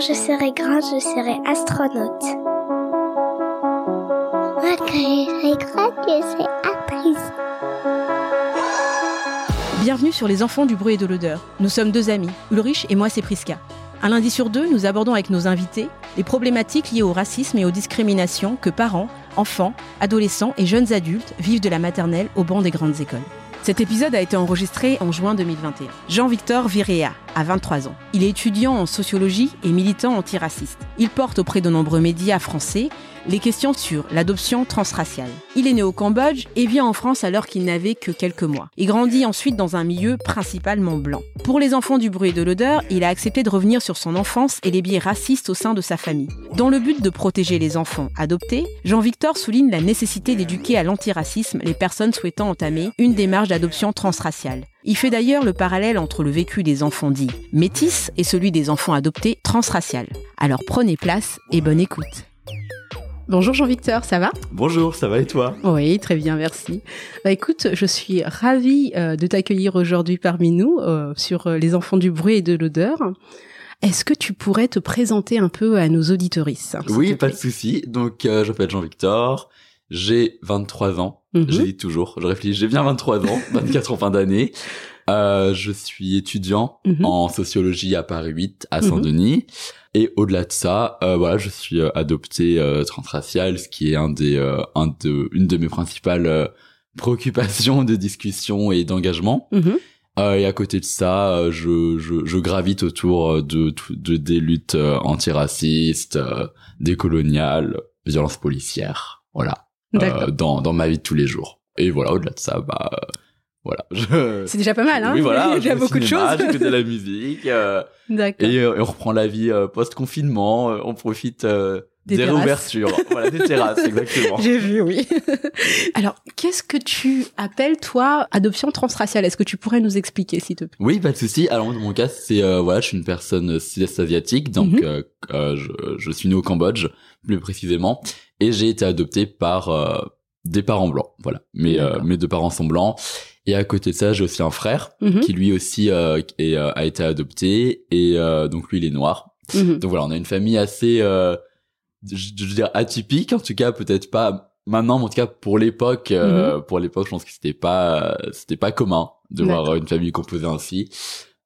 Quand je serai grande, je serai astronaute. Moi, quand je serai grande, je serai actrice. Bienvenue sur Les Enfants du bruit et de l'odeur. Nous sommes deux amis, Ulrich et moi c'est Priska. Un lundi sur deux, nous abordons avec nos invités les problématiques liées au racisme et aux discriminations que parents, enfants, adolescents et jeunes adultes vivent de la maternelle au banc des grandes écoles. Cet épisode a été enregistré en juin 2021. Jean-Victor Viréa a 23 ans. Il est étudiant en sociologie et militant antiraciste. Il porte auprès de nombreux médias français les questions sur l'adoption transraciale. Il est né au Cambodge et vient en France alors qu'il n'avait que quelques mois. Il grandit ensuite dans un milieu principalement blanc. Pour les enfants du bruit et de l'odeur, il a accepté de revenir sur son enfance et les biais racistes au sein de sa famille. Dans le but de protéger les enfants adoptés, Jean-Victor souligne la nécessité d'éduquer à l'antiracisme les personnes souhaitant entamer une démarche d'adoption transraciale. Il fait d'ailleurs le parallèle entre le vécu des enfants dits métis et celui des enfants adoptés transraciales. Alors prenez place et bonne écoute. Bonjour Jean-Victor, ça va? Bonjour, ça va et toi? Oui, très bien, merci. Bah écoute, je suis ravie euh, de t'accueillir aujourd'hui parmi nous euh, sur euh, les enfants du bruit et de l'odeur. Est-ce que tu pourrais te présenter un peu à nos auditorices Oui, pas de souci. Donc, euh, je m'appelle Jean-Victor, j'ai 23 ans. Mhm. Je dis toujours, je réfléchis, j'ai bien 23 ans, 24 en fin d'année. Euh, je suis étudiant Mhm. en sociologie à Paris 8, à Mhm. Saint-Denis. Et au-delà de ça, euh, voilà, je suis euh, adopté euh, transracial, ce qui est un des, euh, un de, une de mes principales euh, préoccupations de discussion et d'engagement. Mhm. Euh, et à côté de ça, je, je, je gravite autour de, de des luttes antiracistes, euh, décoloniales, violences policières, voilà. Euh, dans dans ma vie de tous les jours. Et voilà, au-delà de ça, bah euh, voilà. Je... C'est déjà pas mal, hein Oui, voilà. Il y a beaucoup de choses. J'écoute de la musique euh, D'accord. et, et on reprend la vie post-confinement. on profite Des des, réouvertures, voilà, des terrasses, exactement. J'ai vu, oui. Alors, qu'est-ce que tu appelles, toi, adoption transraciale? Est-ce que tu pourrais nous expliquer, s'il te plaît? Oui, pas de souci. Alors dans mon cas, c'est euh, voilà, je suis une personne sud-est asiatique, donc Mhm. euh, je, je suis né au Cambodge, plus précisément, et j'ai été adopté par euh, des parents blancs. Voilà, mes euh, mes deux parents sont blancs. Et à côté de ça, j'ai aussi un frère Mhm. qui lui aussi euh, est, euh, a été adopté, et euh, donc lui il est noir. Mhm. Donc voilà, on a une famille assez, euh, je, veux dire atypique, en tout cas peut-être pas maintenant, mais en tout cas pour l'époque, euh, Mhm. pour l'époque, je pense que c'était pas, c'était pas commun de voir une famille composée ainsi.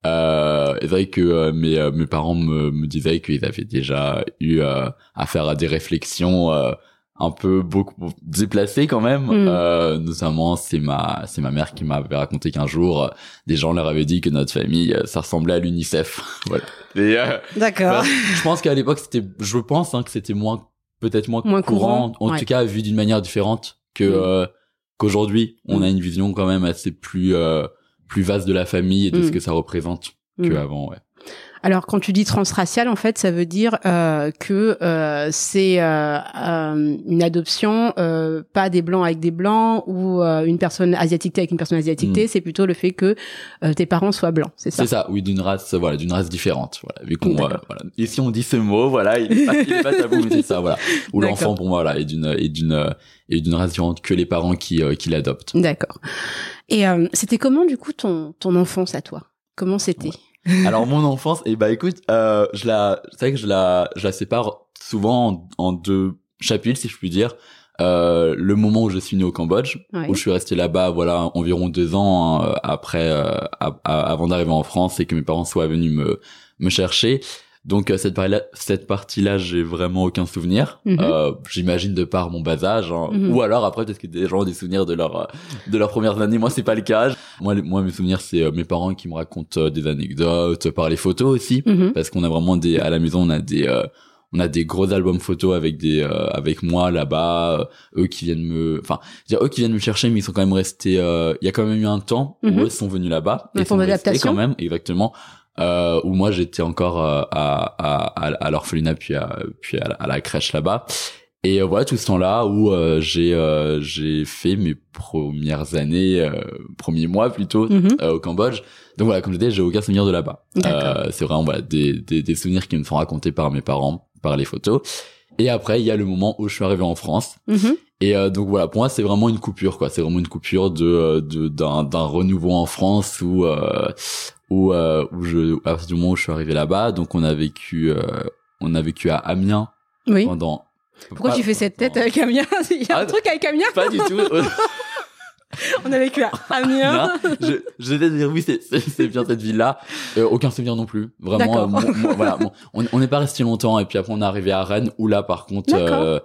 Euh, c'est vrai que euh, mes, euh, mes parents me, me disaient qu'ils avaient déjà eu euh, affaire à des réflexions euh, un peu beaucoup déplacées quand même. Mhm. Euh, notamment, c'est ma c'est ma mère qui m'avait raconté qu'un jour, euh, des gens leur avaient dit que notre famille, euh, ça ressemblait à l'UNICEF. voilà. D'accord. bah, je pense qu'à l'époque, c'était, je pense hein, que c'était moins, peut-être moins, Moins courant, courant, en ouais. tout cas vu d'une manière différente que Mm. euh, qu'aujourd'hui. On Mm. a une vision quand même assez plus euh, plus vaste de la famille et de Mm. ce que ça représente Mm. qu'avant. Ouais. Alors, quand tu dis transracial, en fait, ça veut dire euh, que euh, c'est euh, euh, une adoption, euh, pas des blancs avec des blancs ou euh, une personne asiatique avec une personne asiatique. Mm. C'est plutôt le fait que euh, tes parents soient blancs, c'est ça? C'est ça, oui, d'une race, voilà, d'une race différente. Voilà, vu qu'on, voilà. Et si on dit ce mot, voilà, il est pas, il est pas tabou, mais c'est ça, voilà. Ou l'enfant, pour moi, voilà, est d'une, est d'une, est d'une race différente que les parents qui, euh, qui l'adoptent. D'accord. Et euh, c'était comment, du coup, ton, ton enfance à toi? Comment c'était? Alors mon enfance, et bah écoute, euh, je la, c'est vrai que je la, je la sépare souvent en, en deux chapitres, si je puis dire. Euh, le moment où je suis né au Cambodge, Ouais. où je suis resté là-bas, voilà, environ deux ans hein, après, euh, à- à- avant d'arriver en France et que mes parents soient venus me me chercher. Donc euh, cette partie-là, cette partie-là, j'ai vraiment aucun souvenir. Mhm. Euh, J'imagine de par mon bas âge, hein. Mhm. ou alors après peut-être que des gens ont des souvenirs de leur euh, de leurs premières années. Moi, c'est pas le cas. Moi, les- moi, mes souvenirs, c'est euh, mes parents qui me racontent des anecdotes par les photos aussi, Mhm. parce qu'on a vraiment des à la maison, on a des euh, on a des gros albums photos avec des euh, avec moi là-bas euh, eux qui viennent me enfin dire eux qui viennent me chercher mais ils sont quand même restés euh, il y a quand même eu un temps où eux sont venus là-bas et sont restés d'adaptation. quand même exactement euh, où moi j'étais encore euh, à à à, l'orphelinat puis à puis à la, à la crèche là-bas et euh, voilà tout ce temps-là où euh, j'ai euh, j'ai fait mes premières années euh, premiers mois plutôt Mhm. euh, au Cambodge. Donc voilà, comme je disais, j'ai aucun souvenir de là-bas. Euh, c'est vraiment voilà des, des, des souvenirs qui me sont racontés par mes parents, par les photos. Et après, il y a le moment où je suis arrivé en France. Mhm. Et euh, donc voilà, pour moi, c'est vraiment une coupure, quoi. C'est vraiment une coupure de de d'un d'un renouveau en France où euh, où euh, où je à partir du moment où je suis arrivé là-bas, donc on a vécu euh, on a vécu à Amiens Oui. pendant. Pourquoi pas- tu fais cette tête avec Amiens Il y a un Ah, truc avec Amiens Pas du tout. On a vécu à Amiens. je, je vais dire oui c'est bien cette ville là aucun souvenir non plus vraiment euh, moi- moi, voilà bon, on on n'est pas resté longtemps et puis après on est arrivé à Rennes où là par contre euh,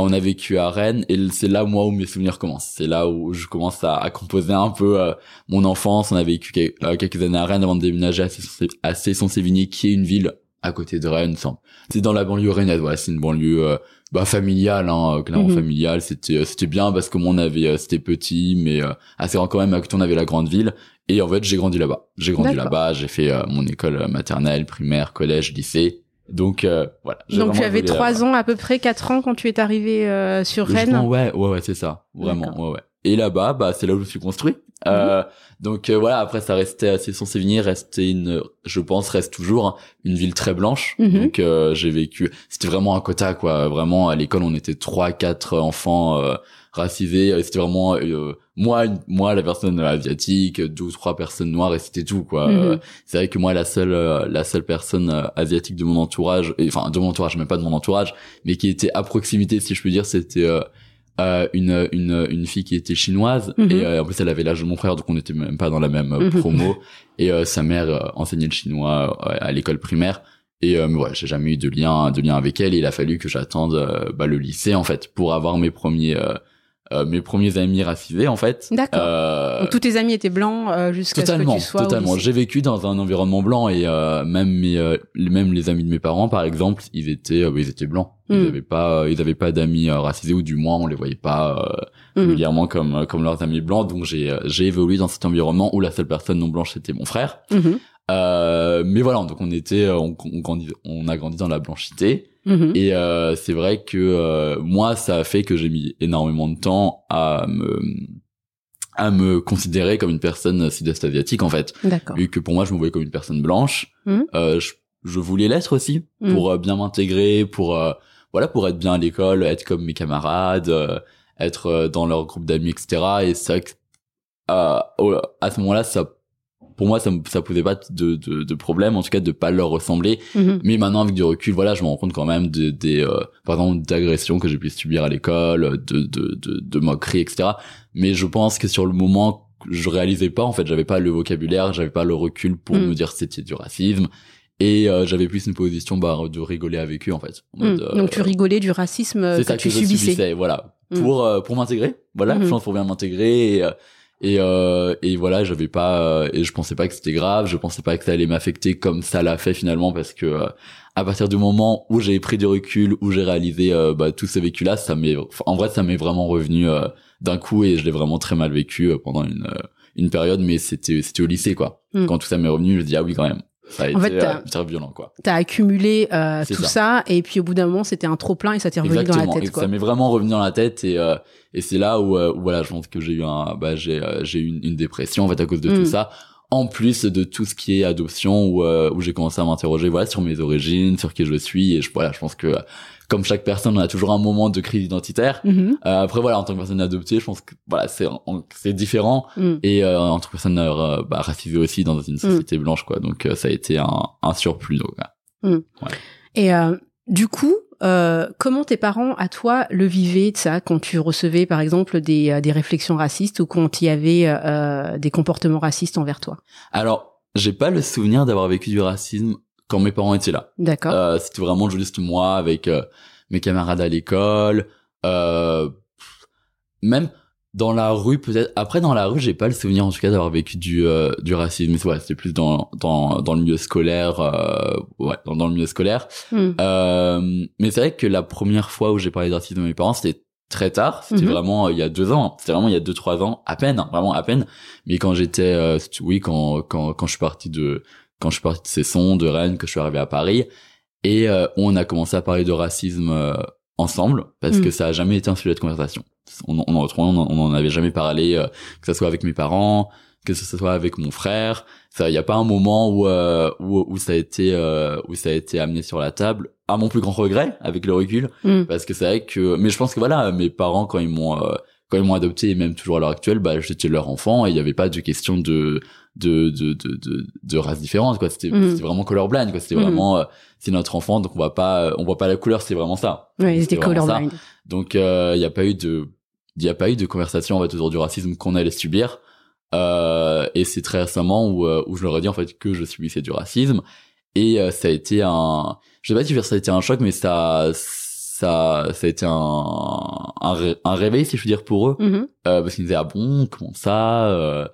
on a vécu à Rennes et c'est là moi où mes souvenirs commencent. C'est là où je commence à, à composer un peu euh, mon enfance. On a vécu euh, quelques années à Rennes avant de déménager à Cesson- à Cesson-Sévigné qui est une ville à côté de Rennes sans- c'est dans la banlieue rennaise. Voilà c'est une banlieue euh, bah familiale hein, clairement Mhm. familiale. C'était euh, c'était bien parce que moi on avait euh, c'était petit mais euh, assez grand quand même. À côté on avait la grande ville. Et en fait j'ai grandi là-bas. J'ai grandi là-bas. J'ai fait euh, mon école euh, maternelle primaire collège lycée donc euh, voilà. Donc tu avais trois ans, à peu près quatre ans quand tu es arrivé euh, sur Rennes. ouais ouais ouais c'est ça. Vraiment ouais ouais et là-bas bah c'est là où je me suis construit. Euh, donc euh, voilà après ça restait assez son Sévigné restait une je pense reste toujours une ville très blanche. Mhm. donc euh, j'ai vécu c'était vraiment un quota quoi. Vraiment à l'école on était trois quatre enfants euh, racisés. C'était vraiment euh, moi une- moi la personne asiatique deux ou trois personnes noires et c'était tout quoi. Mhm. Euh, c'est vrai que moi la seule la seule personne asiatique de mon entourage enfin de mon entourage même pas de mon entourage mais qui était à proximité si je peux dire c'était euh, une une une fille qui était chinoise Mhm. et euh, en plus elle avait l'âge de mon frère donc on était même pas dans la même euh, Mhm. promo et euh, sa mère euh, enseignait le chinois euh, à l'école primaire et euh, mais voilà j'ai jamais eu de lien de lien avec elle et il a fallu que j'attende bah, le lycée en fait pour avoir mes premiers euh, mes premiers amis racisés en fait D'accord. Euh, Donc tous tes amis étaient blancs euh, jusqu'à ce que tu sois totalement. J'ai vécu dans un environnement blanc et euh, même mes, euh, les- même les amis de mes parents, par exemple, ils étaient, euh, ils étaient blancs. Ils Mm. avaient pas, euh, ils avaient pas d'amis racisés ou du moins on les voyait pas euh, Mhm. régulièrement comme comme leurs amis blancs. Donc j'ai j'ai évolué dans cet environnement où la seule personne non blanche c'était mon frère. Mhm. Euh, mais voilà, donc on était, on, on, grandit- on a grandi dans la blanchité. Mhm. Et euh, c'est vrai que euh, moi, ça a fait que j'ai mis énormément de temps à me à me considérer comme une personne sud-est asiatique en fait vu que pour moi je me voyais comme une personne blanche euh, je, je voulais l'être aussi Mhm. pour euh, bien m'intégrer pour voilà pour être bien à l'école être comme mes camarades être dans leur groupe d'amis etc et au- à ce moment-là ça pour moi ça me- ça posait pas de, de, de problème en tout cas de pas leur ressembler Mhm. mais maintenant avec du recul voilà je me rends compte quand même de, des euh, par exemple d'agressions que j'ai pu subir à l'école de, de, de, de moqueries etc mais je pense que sur le moment je réalisais pas en fait j'avais pas le vocabulaire j'avais pas le recul pour Mm. me dire c'était du racisme et euh, j'avais plus une position bah, de rigoler avec eux en fait En Mhm. mode, euh, Donc tu rigolais du racisme que ça tu que je subissais. subissais voilà pour euh, pour m'intégrer voilà Mhm. je pense pour bien m'intégrer et euh, et euh, et voilà j'avais pas euh, et je pensais pas que c'était grave je pensais pas que ça allait m'affecter comme ça l'a fait finalement parce que euh, à partir du moment où j'ai pris du recul où j'ai réalisé euh, bah, tous ces vécus là ça m'est en vrai ça m'est vraiment revenu euh, d'un coup et je l'ai vraiment très mal vécu euh, pendant une une période mais c'était c'était au lycée quoi Mm. quand tout ça m'est revenu je me dis ah oui quand même ça a En été fait, t'as- euh, très violent quoi T'as accumulé euh, tout ça. ça. et puis au bout d'un moment c'était un trop plein et ça t'est revenu dans la tête quoi. ça m'est vraiment revenu dans la tête et euh, et c'est là où, euh, où, voilà je pense que j'ai eu un bah j'ai euh, j'ai eu une, une dépression en fait à cause de Mm. tout ça en plus de tout ce qui est adoption où euh, où j'ai commencé à m'interroger voilà sur mes origines sur qui je suis et je voilà je pense que euh, comme chaque personne on a toujours un moment de crise identitaire. Mhm. Euh, après voilà en tant que personne adoptée je pense que voilà c'est c'est différent. Mm. et euh, en tant que personne euh, bah, racisée aussi dans une société blanche quoi. Donc euh, ça a été un, un surplus donc, voilà. Et euh, du coup, euh, comment tes parents, à toi, le vivaient de ça quand tu recevais, par exemple, des, des réflexions racistes ou quand il y avait euh, des comportements racistes envers toi? Alors j'ai pas le souvenir d'avoir vécu du racisme quand mes parents étaient là. D'accord. Euh, c'était vraiment juste moi avec euh, mes camarades à l'école. Euh, même dans la rue peut-être après dans la rue j'ai pas le souvenir en tout cas d'avoir vécu du euh, du racisme. Mais ouais c'était plus dans dans dans le milieu scolaire euh, ouais dans, dans le milieu scolaire. Euh, mais c'est vrai que la première fois où j'ai parlé de racisme à mes parents c'était très tard. C'était Mhm. vraiment euh, il y a deux ans. C'était vraiment il y a deux trois ans à peine hein, vraiment à peine. Mais quand j'étais euh, oui quand quand quand je suis parti de quand je suis parti de Cesson de Rennes que je suis arrivé à Paris et euh, on a commencé à parler de racisme euh, ensemble parce Mm. que ça a jamais été un sujet de conversation on, on, en- on, en- on en avait jamais parlé euh, que ça soit avec mes parents que ce soit avec mon frère il y a pas un moment où euh, où, où ça a été euh, où ça a été amené sur la table à mon plus grand regret avec le recul Mm. parce que c'est vrai que mais je pense que voilà mes parents quand ils m'ont euh, quand ils m'ont adopté et même toujours à l'heure actuelle bah j'étais leur enfant et il y avait pas de question de de de de de, de race différente quoi c'était c'était vraiment colorblind quoi c'était Mhm. vraiment euh, c'est notre enfant donc on voit pas on voit pas la couleur c'est vraiment ça Ouais, ils C'était vraiment ça. colorblind. donc il y a pas eu de il y a pas eu de conversation en fait autour du racisme qu'on allait subir euh, et c'est très récemment où euh, où je leur ai dit en fait que je subissais du racisme et euh, ça a été un je sais pas si ça a été un choc mais ça ça ça a été un un, ré- un réveil si je veux dire pour eux Mhm. euh, parce qu'ils me disaient ah bon comment ça euh,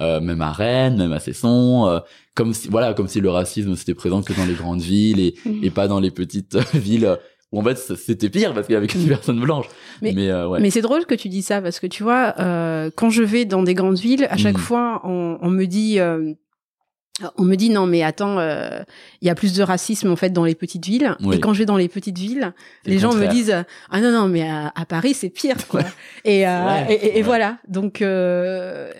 euh, même à Rennes même à Cesson comme si voilà comme si le racisme c'était présent que dans les grandes villes et Mhm. et pas dans les petites villes où en fait c'était pire parce qu'il y avait que des personnes blanches Mais- mais, euh, ouais Mais c'est drôle que tu dis ça parce que tu vois, euh, quand je vais dans des grandes villes, à chaque Mhm. fois, on, on me dit, euh, on me dit non mais attends, euh, il y a plus de racisme en fait dans les petites villes. Oui. Et quand je vais dans les petites villes, les le gens me disent ah non non mais à, à Paris c'est pire quoi. Et, euh, et, et- et ouais. voilà donc. Euh,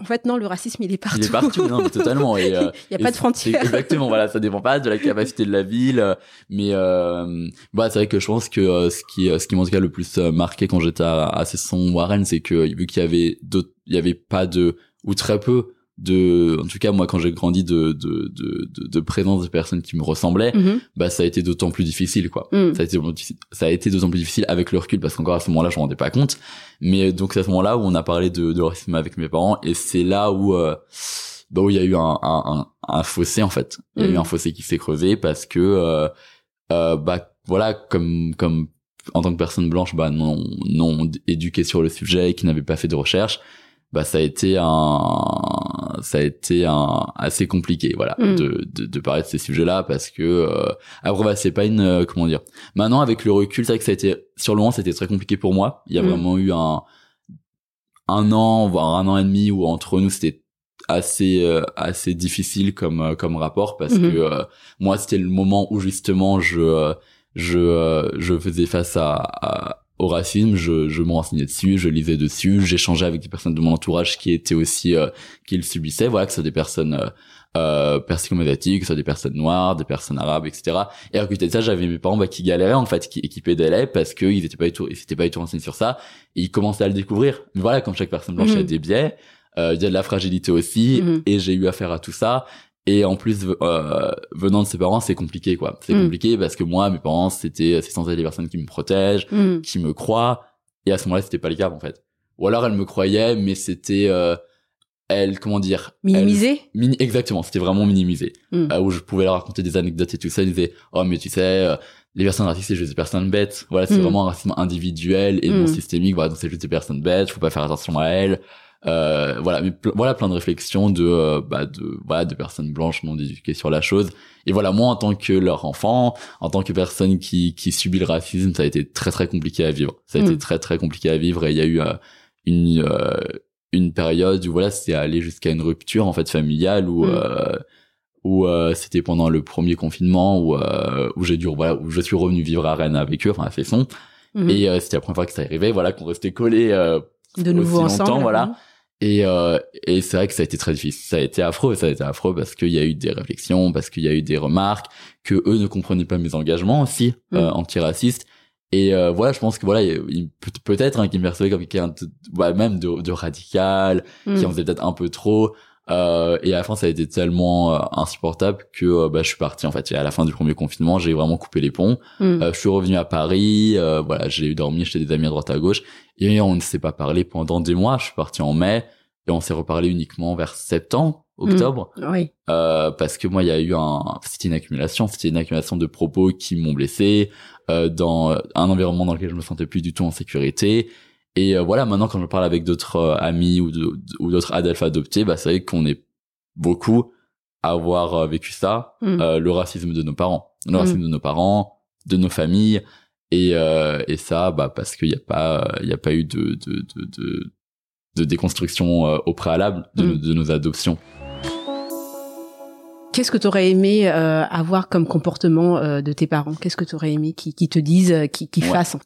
en fait, non, le racisme, il est partout. il est partout non mais totalement et euh, il n'y a pas de frontières. Exactement, voilà, ça dépend pas de la capacité de la ville, euh, mais euh, bah c'est vrai que je pense que euh, ce qui ce qui m'a en tout cas le plus marqué quand j'étais à, à Cesson Warren, c'est que vu qu'il y avait d'autres, il y avait pas de ou très peu de, en tout cas moi quand j'ai grandi de de, de de de présence de personnes qui me ressemblaient, Mhm. bah ça a été d'autant plus difficile quoi. Mm. Ça a été ça a été d'autant plus difficile avec le recul parce qu'encore à ce moment-là je me rendais pas compte. Mais euh, donc c'est à ce moment-là où on a parlé de, de racisme avec mes parents et c'est là où euh, bah où il y a eu un, un, un, un fossé en fait. Il y a Mm. eu un fossé qui s'est creusé parce que euh, euh, bah voilà comme comme en tant que personne blanche bah non non éduquée sur le sujet et qui n'avait pas fait de recherche bah ça a été un ça a été un assez compliqué voilà Mm. de, de de parler de ces sujets là parce que euh, après bah c'est pas une euh, comment dire maintenant avec le recul c'est vrai que ça a été sur le moment c'était très compliqué pour moi il y a Mm. vraiment eu un un an voire un an et demi où entre nous c'était assez euh, assez difficile comme euh, comme rapport parce Mhm. que euh, moi c'était le moment où justement je euh, je euh, je faisais face à, à- au racisme je je me renseignais dessus je lisais dessus j'échangeais avec des personnes de mon entourage qui étaient aussi euh, qui le subissaient voilà que ce soit des personnes euh, euh, persico-médiatiques, que ce soit des personnes noires, des personnes arabes, etc. Et à côté de ça, j'avais mes parents bah, qui galéraient en fait, qui, qui pédalaient parce qu'ils étaient pas du tout, ils s'étaient pas du tout renseignés sur ça. Et ils commençaient à le découvrir. Mais voilà, comme chaque personne blanche, a Mhm. des biais, euh, il y a de la fragilité aussi, Mhm. et j'ai eu affaire à tout ça. Et en plus, euh, venant de ses parents, c'est compliqué, quoi. C'est Mhm. compliqué parce que moi, mes parents, c'était, c'est censé être des personnes qui me protègent, Mhm. qui me croient. Et à ce moment-là, c'était pas le cas, en fait. Ou alors, elles me croyaient, mais c'était, euh, elles, comment dire, Minimisé Mini exactement, c'était vraiment minimisé. Mm. Euh, où je pouvais leur raconter des anecdotes et tout ça, ils disaient "Oh mais tu sais, euh, les personnes racistes c'est juste des personnes bêtes. Voilà, c'est Mm. vraiment un racisme individuel et non Mm. systémique. Voilà, donc c'est juste des personnes bêtes, faut pas faire attention à elles." Euh, voilà, mais ple- voilà plein de réflexions de euh, bah de voilà de personnes blanches non éduquées sur la chose. Et voilà, moi en tant que leur enfant, en tant que personne qui qui subit le racisme, ça a été très très compliqué à vivre. Ça a Mm. été très très compliqué à vivre et il y a eu euh, une euh, une période où voilà c'était allé jusqu'à une rupture en fait familiale où Mm. euh, où euh, c'était pendant le premier confinement où euh, où j'ai dû voilà où je suis revenu vivre à Rennes avec eux enfin à Fesson Mhm. et euh, c'était la première fois que ça arrivait voilà qu'on restait collés euh, de nouveau ensemble. voilà. Mhm. Et euh, et c'est vrai que ça a été très difficile ça a été affreux ça a été affreux parce qu'il y a eu des réflexions parce qu'il y a eu des remarques que eux ne comprenaient pas mes engagements aussi euh, Mm. antiracistes et euh, voilà je pense que voilà il, il- peut- peut-être hein, qu'ils me percevaient comme quelqu'un de, même de, de radical qui Mhm. en faisait peut-être un peu trop euh, et à la fin ça a été tellement euh, insupportable que euh, bah, je suis parti en fait. Et à la fin du premier confinement j'ai vraiment coupé les ponts. Mhm. euh, je suis revenu à Paris euh, voilà j'ai dormi chez des amis à droite à gauche. Et on ne s'est pas parlé pendant des mois. Je suis parti en mai et on s'est reparlé uniquement vers septembre octobre. Oui. euh, parce que moi il y a eu un c'était une accumulation. C'était une accumulation de propos qui m'ont blessé euh, dans un environnement dans lequel je me sentais plus du tout en sécurité Et euh, voilà, maintenant quand je parle avec d'autres euh, amis ou d'autres adelphes adoptés, bah c'est vrai qu'on est beaucoup à avoir euh, vécu ça, Mm. euh, le racisme de nos parents, le Mm. racisme de nos parents, de nos familles, et euh, et ça, bah parce qu'il y a pas il y a pas eu de de de de, de déconstruction euh, au préalable de, Mm. nos- de nos adoptions. Qu'est-ce que tu aurais aimé avoir comme comportement de tes parents? Qu'est-ce que tu aurais aimé qu'ils qui te disent, qu'ils qui Ouais. fassent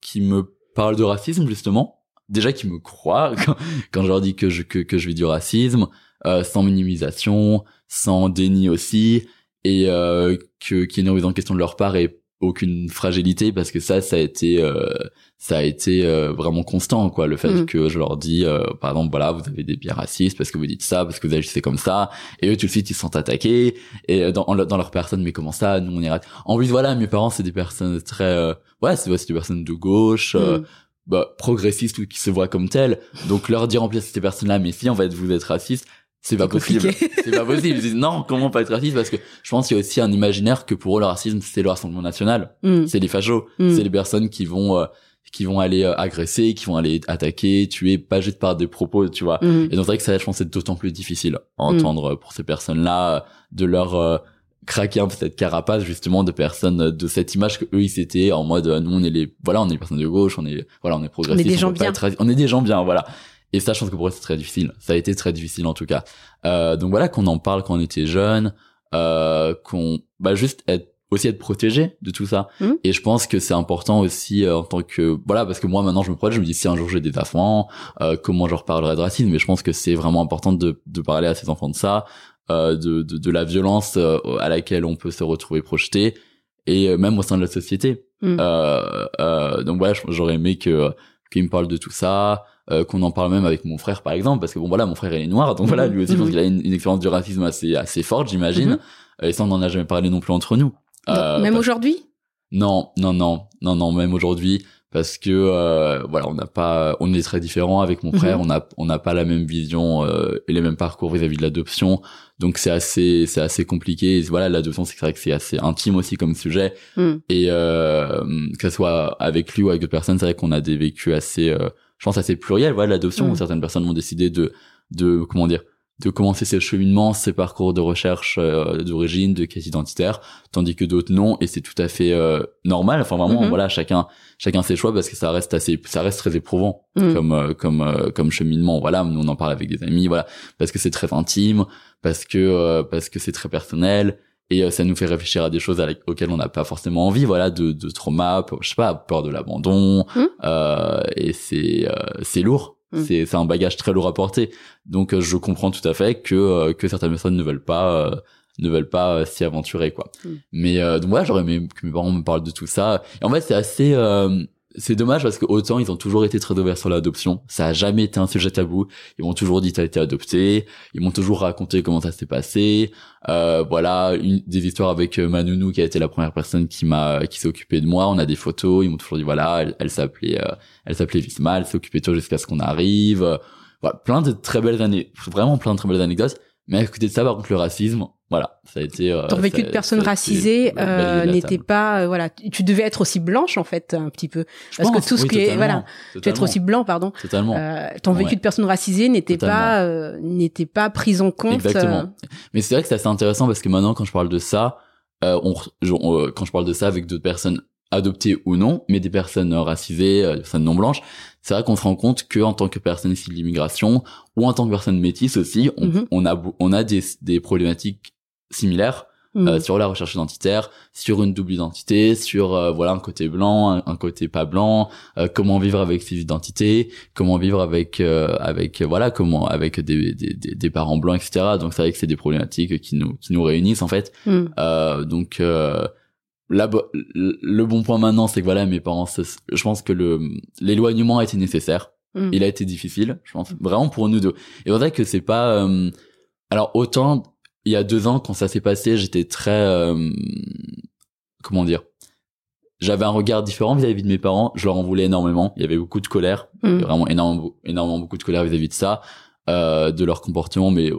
qui me parle de racisme justement. Déjà qui me croient quand, quand je leur dis que je que, que je vis du racisme euh, sans minimisation sans déni aussi et euh, que qu'il y ait une remise en question de leur part et aucune fragilité parce que ça ça a été euh, ça a été euh, vraiment constant quoi. Le fait Mhm. que je leur dis euh, par exemple voilà vous avez des biais racistes parce que vous dites ça parce que vous agissez comme ça et eux tout de suite ils sentent attaqués et euh, dans dans leur personne mais comment ça nous on est en plus voilà mes parents c'est des personnes très euh, ouais c'est c'est des personnes de gauche euh, Mm. bah, progressistes ou qui se voient comme telles. Donc leur dire en plus à ces personnes là mais si en fait vous êtes raciste c'est pas possible. c'est pas possible. Ils disent, non comment pas être raciste? Parce que je pense qu'il y a aussi un imaginaire que pour eux le racisme c'est le rassemblement national. Mm. c'est les fachos. Mm. c'est les personnes qui vont euh, qui vont aller euh, agresser qui vont aller attaquer tuer pas juste par des propos tu vois. Mm. et donc c'est vrai que ça je pense c'est d'autant plus difficile à entendre pour ces personnes là de leur euh, craquer un peu cette carapace justement de personnes de cette image que eux ils s'étaient en mode euh, nous on est les voilà on est les personnes de gauche on est voilà on est progressistes des gens peut pas bien. être on est des gens bien voilà. Et ça je pense que pour eux c'est très difficile. Ça a été très difficile en tout cas. Euh, donc voilà qu'on en parle quand on était jeune euh, qu'on bah juste être aussi être protégé de tout ça. Mhm. et je pense que c'est important aussi euh, en tant que voilà parce que moi maintenant je me protège je me dis si un jour j'ai des enfants euh, comment je leur parlerai de racisme? Mais je pense que c'est vraiment important de, de parler à ces enfants de ça de, de, de la violence euh, à laquelle on peut se retrouver projeté et euh, même au sein de la société Mm. euh, euh, donc voilà j'aurais aimé que qu'ils me parlent de tout ça euh, qu'on en parle même avec mon frère par exemple parce que bon voilà mon frère il est noir donc voilà Mhm. lui aussi je pense Mhm. qu'il a une, une expérience du racisme assez assez forte j'imagine Mhm. et ça on n'en a jamais parlé non plus entre nous Euh, Même parce- aujourd'hui? Non, non, non, non, non, même aujourd'hui, parce que euh, voilà, on n'a pas, on est très différents avec mon frère, Mhm. on a, on n'a pas la même vision euh, et les mêmes parcours vis-à-vis de l'adoption, donc c'est assez, c'est assez compliqué. Et voilà, l'adoption, c'est vrai que c'est assez intime aussi comme sujet, Mm. et euh, que ce soit avec lui ou avec d'autres personnes, c'est vrai qu'on a des vécus assez, euh, je pense assez pluriels. Voilà, l'adoption, Mm. où certaines personnes ont décidé de, de comment dire de commencer ces cheminements, ces parcours de recherche euh, d'origine, de quête identitaire, tandis que d'autres non, et c'est tout à fait euh, normal. Enfin vraiment, Mhm. voilà, chacun chacun ses choix parce que ça reste assez, ça reste très éprouvant Mm. comme euh, comme euh, comme cheminement. Voilà, nous on en parle avec des amis, voilà, parce que c'est très intime, parce que euh, parce que c'est très personnel. Et euh, ça nous fait réfléchir à des choses avec- auxquelles on n'a pas forcément envie, voilà, de, de trauma, je sais pas, peur de l'abandon, Mm. euh, et c'est euh, c'est lourd, Mm. c'est c'est un bagage très lourd à porter. Donc euh, je comprends tout à fait que euh, que certaines personnes ne veulent pas euh, ne veulent pas s'y aventurer quoi. Mm. Mais euh, donc voilà, j'aurais aimé que mes parents me parlent de tout ça. Et en fait, c'est assez euh, c'est dommage parce que autant ils ont toujours été très ouverts sur l'adoption, ça a jamais été un sujet tabou. Ils m'ont toujours dit t'as été adopté, ils m'ont toujours raconté comment ça s'est passé. Euh, voilà, une, des histoires avec euh, ma nounou qui a été la première personne qui m'a qui s'est occupée de moi. On a des photos, ils m'ont toujours dit voilà, elle, s'appelait euh, elle s'appelait Visma, elle s'est occupée de toi jusqu'à ce qu'on arrive. Voilà, plein de très belles années, vraiment plein de très belles anecdotes. Mais à côté de ça, par contre, le racisme, voilà, ça a été. Euh, Ton vécu de personne racisée euh, n'était pas euh, voilà tu devais être aussi blanche en fait un petit peu Je parce que pense, tout ce qui est- totalement, voilà, tu être totalement, aussi blanc pardon Totalement. Euh, ton vécu Ouais. de personne racisée n'était pas euh, n'était pas pris en compte Exactement. Mais c'est vrai que c'est assez intéressant parce que maintenant, quand je parle de ça, euh, on, je- on- quand je parle de ça avec d'autres personnes adoptées ou non, mais des personnes racisées, euh, des personnes non blanches, c'est vrai qu'on se rend compte que en tant que personne issue de l'immigration ou en tant que personne métisse aussi, on, Mhm. on a on a des, des problématiques similaires mm. euh, sur la recherche identitaire, sur une double identité, sur euh, voilà un côté blanc, un, un côté pas blanc, euh, comment vivre avec ses identités, comment vivre avec euh, avec voilà comment avec des, des, des, des parents blancs etc. Donc c'est vrai que c'est des problématiques qui nous qui nous réunissent en fait. Mm. Euh, donc euh, là, bo- le bon point maintenant, c'est que voilà, mes parents, je pense que le l'éloignement a été nécessaire. Mm. Il a été difficile, je pense, vraiment pour nous deux. Et c'est vrai que c'est pas. euh, alors autant il y a deux ans quand ça s'est passé, j'étais très euh, comment dire. J'avais un regard différent vis-à-vis de mes parents. Je leur en voulais énormément. Il y avait beaucoup de colère, Mm. Vraiment énormément, énormément beaucoup de colère vis-à-vis de ça, euh, de leur comportement. Mais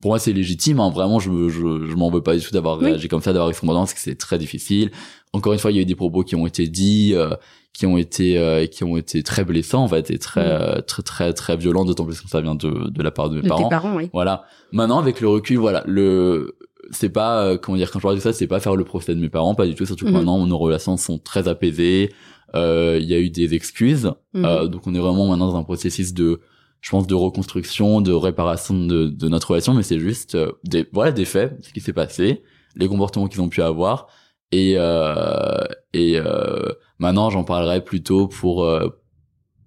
pour moi, c'est légitime. Hein. Vraiment, je, je, je m'en veux pas du tout d'avoir Oui. réagi comme ça, d'avoir répondu parce que c'est très difficile. Encore une fois, il y a eu des propos qui ont été dits, euh, qui ont été euh, qui ont été très blessants en fait et très Mm. euh, très très très violents d'autant plus que ça vient de de la part de mes De parents. tes parents, oui. Voilà. Maintenant, avec le recul, voilà, le c'est pas euh, comment dire quand je parle de ça, c'est pas faire le procès de mes parents, pas du tout. Surtout que Mhm. maintenant nos relations sont très apaisées. Euh, Il y a eu des excuses. Euh, donc on est vraiment maintenant dans un processus de, je pense, de reconstruction, de réparation de, de notre relation. Mais c'est juste euh, des voilà des faits, ce qui s'est passé, les comportements qu'ils ont pu avoir, et euh, et euh, maintenant j'en parlerai plutôt pour euh,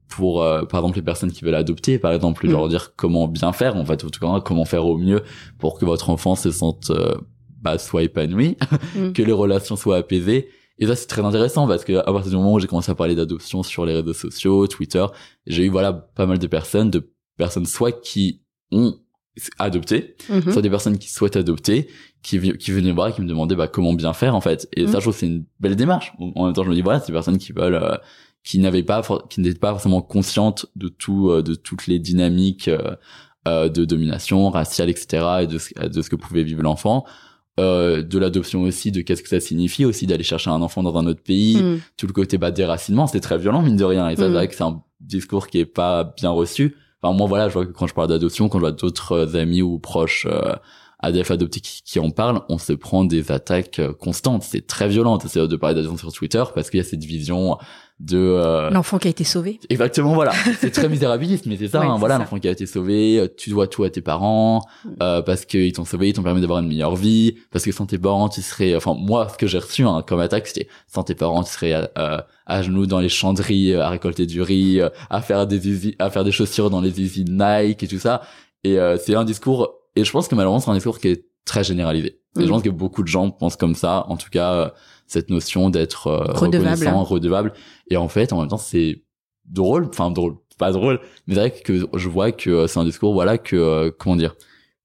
pour euh, par exemple les personnes qui veulent adopter par exemple Mhm. leur dire comment bien faire en fait en tout cas comment faire au mieux pour que votre enfant se sente euh, bah, soit épanoui Mhm. que les relations soient apaisées et ça c'est très intéressant parce que à partir du moment où j'ai commencé à parler d'adoption sur les réseaux sociaux Twitter j'ai eu voilà pas mal de personnes de personnes soit qui ont adopté Mhm. soit des personnes qui souhaitent adopter, qui, qui venaient me voir et qui me demandaient bah, comment bien faire en fait. Et Mhm. ça, je trouve que c'est une belle démarche. En même temps, je me dis voilà, c'est des personnes qui veulent, euh, qui n'avaient pas, qui n'étaient pas forcément conscientes de tout, euh, de toutes les dynamiques euh, euh, de domination raciale, etc. et de ce, de ce que pouvait vivre l'enfant. Euh, de l'adoption aussi, de qu'est-ce que ça signifie aussi d'aller chercher un enfant dans un autre pays, Mhm. tout le côté bah, déracinement, c'est très violent mine de rien. Et ça, c'est vrai que c'est un discours qui est pas bien reçu. Enfin moi voilà, je vois que quand je parle d'adoption, quand je vois d'autres euh, amis ou proches euh, ADF adoptés qui, qui en parlent, on se prend des attaques euh, constantes. C'est très violent c'est de parler d'adoption sur Twitter parce qu'il y a cette vision de euh, L'enfant qui a été sauvé. Exactement, voilà. C'est très misérabiliste, mais c'est ça. Ouais, hein, voilà, l'enfant qui a été sauvé, euh, tu dois tout à tes parents euh, parce qu'ils t'ont sauvé, ils t'ont permis d'avoir une meilleure vie, parce que sans tes parents, tu serais. Enfin, moi, ce que j'ai reçu hein, comme attaque, c'était sans tes parents, tu serais euh, à genoux dans les chanderies, euh, à récolter du riz, euh, à faire des usines, à faire des chaussures dans les usines Nike et tout ça. Et euh, c'est un discours. Et je pense que malheureusement, c'est un discours qui est très généralisé. Et je pense que beaucoup de gens pensent comme ça. En tout cas, euh, cette notion d'être euh, Redevable. reconnaissant, redevable. Et en fait, en même temps, c'est drôle, enfin drôle, pas drôle, mais c'est vrai que je vois que euh, c'est un discours, voilà, que euh, comment dire,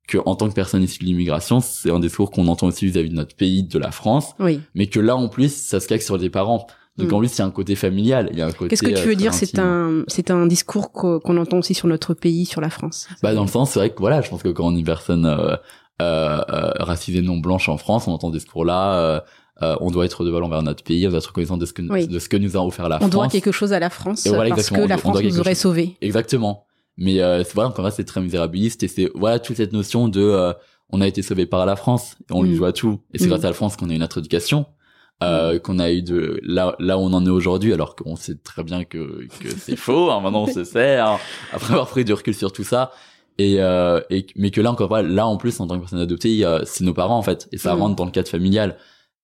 que en tant que personne issue de l'immigration, c'est un discours qu'on entend aussi vis-à-vis de notre pays, de la France, Oui. mais que là en plus, ça se calque sur les parents. Donc Mm. en plus, il y a un côté familial, il y a un côté. Qu'est-ce que tu euh, veux très dire? C'est un, c'est un discours qu'o- qu'on entend aussi sur notre pays, sur la France. Bah dans le sens, c'est vrai que voilà, je pense que quand on est une personne euh, euh, euh, racisée non blanche en France, on entend ce discours-là. euh, euh, on doit être redevable envers notre pays, on doit être reconnaissant de ce que Oui. de ce que nous a offert la on France. doit quelque chose à la France Et voilà, parce que on la on France nous aurait sauvés. Exactement. Mais euh, voilà, encore là, c'est très misérabiliste et c'est voilà toute cette notion de euh, on a été sauvé par la France et on lui Mm. doit tout. Et c'est Mm. grâce à la France qu'on a eu notre éducation, euh, qu'on a eu de là là où on en est aujourd'hui, alors qu'on sait très bien que que c'est faux. Hein, maintenant on se sait hein, après avoir pris du recul sur tout ça. Et, euh, et mais que là encore voilà, là en plus en tant que personne adoptée, c'est nos parents en fait et ça Mm. rentre dans le cadre familial.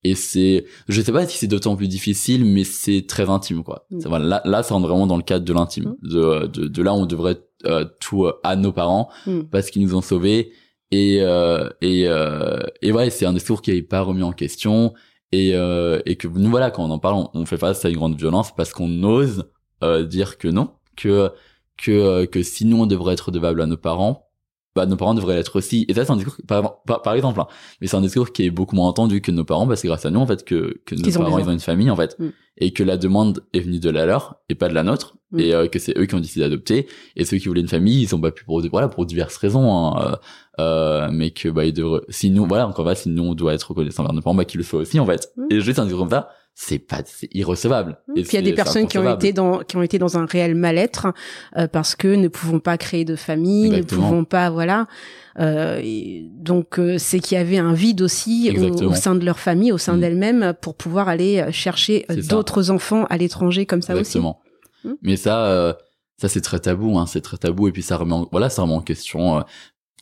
Et c'est, je sais pas si c'est d'autant plus difficile, mais c'est très intime, quoi. Mm. C'est- Voilà, là, là, ça rentre vraiment dans le cadre de l'intime, de, de, de là on devrait euh, tout euh, à nos parents Mm. parce qu'ils nous ont sauvés. Et euh, et euh, et ouais, c'est un discours qui n'est pas remis en question et euh, et que nous voilà, quand on en parle, on, on fait face à une grande violence parce qu'on ose euh, dire que non, que que euh, que sinon on devrait être redevable à nos parents. Bah, nos parents devraient l'être aussi. Et ça, c'est un discours, par, par, par exemple, hein, mais c'est un discours qui est beaucoup moins entendu que nos parents, parce que grâce à nous, en fait, que, que nos ont parents, ils ont une famille, en fait. Mm. Et que la demande est venue de la leur, et pas de la nôtre. Mm. Et euh, que c'est eux qui ont décidé d'adopter. Et ceux qui voulaient une famille, ils sont battus pour, voilà, pour diverses raisons, hein, euh, euh, mais que, bah, ils devraient, si nous, voilà, encore là, si nous, on doit être reconnaissant envers nos parents, bah, qu'ils le soient aussi, en fait. Mm. Et juste un discours comme ça, c'est pas, c'est irrecevable. Et Puis il y a des personnes qui ont été dans qui ont été dans un réel mal-être euh, parce que ne pouvons pas créer de famille, Exactement. ne pouvons pas voilà. Euh, et donc euh, c'est qu'il y avait un vide aussi au, sein de leur famille, au sein Mm. d'elles-mêmes pour pouvoir aller euh, chercher euh, d'autres enfants à l'étranger comme ça Exactement. Mm. Mais ça, euh, ça c'est très tabou, hein, c'est très tabou et puis ça remet, en, voilà, ça remet en question. euh.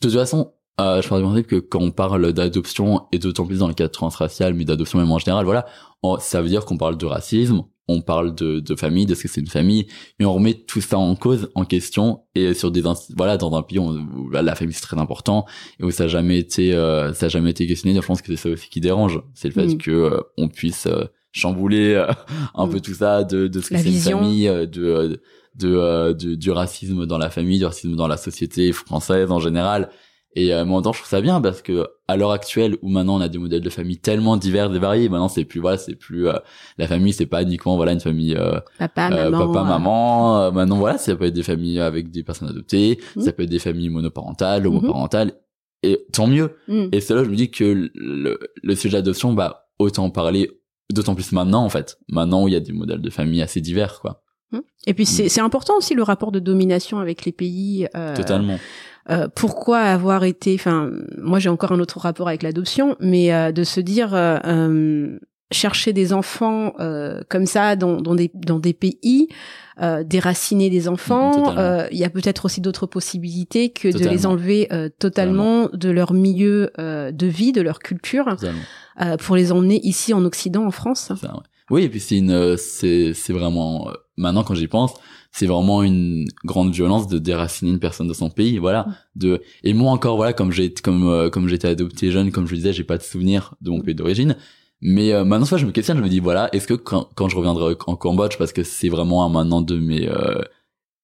De toute façon, euh, je pars du principe que quand on parle d'adoption et d'autant plus dans le cadre transracial, mais d'adoption même en général, voilà, on- ça veut dire qu'on parle de racisme, on parle de, de famille, de ce que c'est une famille, mais on remet tout ça en cause, en question et sur des voilà dans un pays où, la famille c'est très important et où ça a jamais été euh, ça a jamais été questionné. Je pense que c'est ça aussi qui dérange, c'est le fait Mm. que euh, on puisse euh, chambouler euh, un Mm. peu tout ça de, de ce que c'est une famille, de, de, de- du racisme dans la famille, du racisme dans la société française en général. Et euh, mais en temps, je trouve ça bien parce que à l'heure actuelle, où maintenant on a des modèles de famille tellement divers et variés, maintenant c'est plus voilà, c'est plus euh, la famille, c'est pas uniquement voilà une famille euh, Papa, euh, maman. papa, euh, maman. euh, maintenant voilà, ça peut être des familles avec des personnes adoptées, Mhm. ça peut être des familles monoparentales, homoparentales, et tant mieux. mm. Et c'est là je me dis que le, le sujet d'adoption, bah autant parler d'autant plus maintenant en fait maintenant où il y a des modèles de famille assez divers quoi Et puis c'est c'est important aussi le rapport de domination avec les pays. euh, totalement euh, pourquoi avoir été, enfin, moi j'ai encore un autre rapport avec l'adoption, mais euh, de se dire euh, euh, chercher des enfants euh, comme ça dans, dans des dans des pays, euh, déraciner des enfants, Totalement. euh, il y a peut-être aussi d'autres possibilités que de les Totalement. enlever euh, totalement de leur milieu euh, de vie, de leur culture, totalement euh, pour les emmener ici en Occident, en France. Ça, ouais. Oui, et puis c'est une, c'est, c'est vraiment, maintenant quand j'y pense, c'est vraiment une grande violence de déraciner une personne de son pays, voilà. De, et moi encore, voilà, comme j'ai, comme, euh, comme j'étais adopté jeune, comme je le disais, j'ai pas de souvenir de mon pays d'origine. Mais euh, maintenant, soit je me questionne, je me dis, voilà, est-ce que quand, quand je reviendrai en Cambodge, parce que c'est vraiment un maintenant de mes, euh,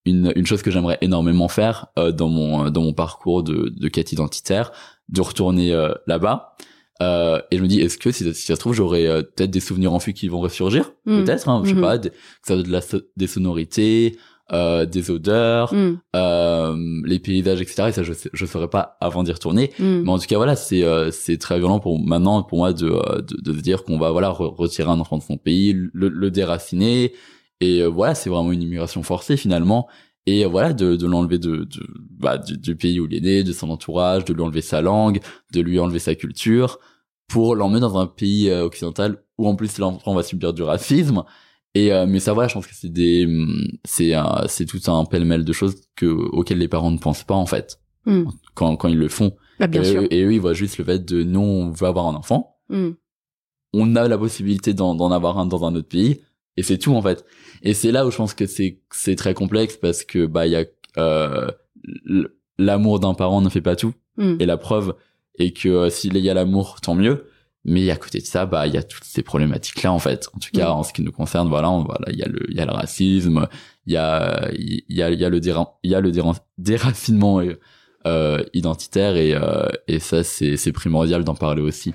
une, une chose que j'aimerais énormément faire euh, dans mon, dans mon parcours de, de quête identitaire, de retourner euh, là-bas. Euh, et je me dis, est-ce que si, si ça se trouve, j'aurais euh, peut-être des souvenirs enfouis qui vont ressurgir? Mm. Peut-être, hein, je sais Mhm. pas, des, que ça de la, des sonorités, euh, des odeurs, Mm, euh, les paysages, etc. Et ça, je je saurais pas avant d'y retourner. mm. Mais en tout cas, voilà, c'est euh, c'est très violent pour maintenant pour moi de euh, de, de se dire qu'on va voilà re- retirer un enfant de son pays, le, le déraciner. Et voilà, c'est vraiment une immigration forcée finalement. Et voilà, de, de l'enlever de, de bah, du, du pays où il est né, de son entourage, de lui enlever sa langue, de lui enlever sa culture, pour l'emmener dans un pays euh, occidental où en plus l'enfant va subir du racisme. Et euh, mais ça voilà, je pense que c'est des hum, c'est un- c'est tout un pêle-mêle de choses que auxquelles les parents ne pensent pas en fait Mm. quand quand ils le font. Ah, bien et, sûr. eux, et eux, ils voient juste le fait de non, on veut avoir un enfant. Mm. On a la possibilité d'en avoir un dans un autre pays. Et c'est tout, en fait. Et c'est là où je pense que c'est, c'est très complexe parce que, bah, il y a, euh, l'amour d'un parent ne fait pas tout. Mm. Et la preuve est que euh, s'il y a l'amour, tant mieux. Mais à côté de ça, bah, il y a toutes ces problématiques-là, en fait. En tout cas, Mm. en ce qui nous concerne, voilà, on, voilà, il y a le, il y a le racisme, il y a, il y a, il y a le déra- il y a le déra- déracinement, euh, euh, identitaire et, euh, et ça c'est c'est primordial d'en parler aussi.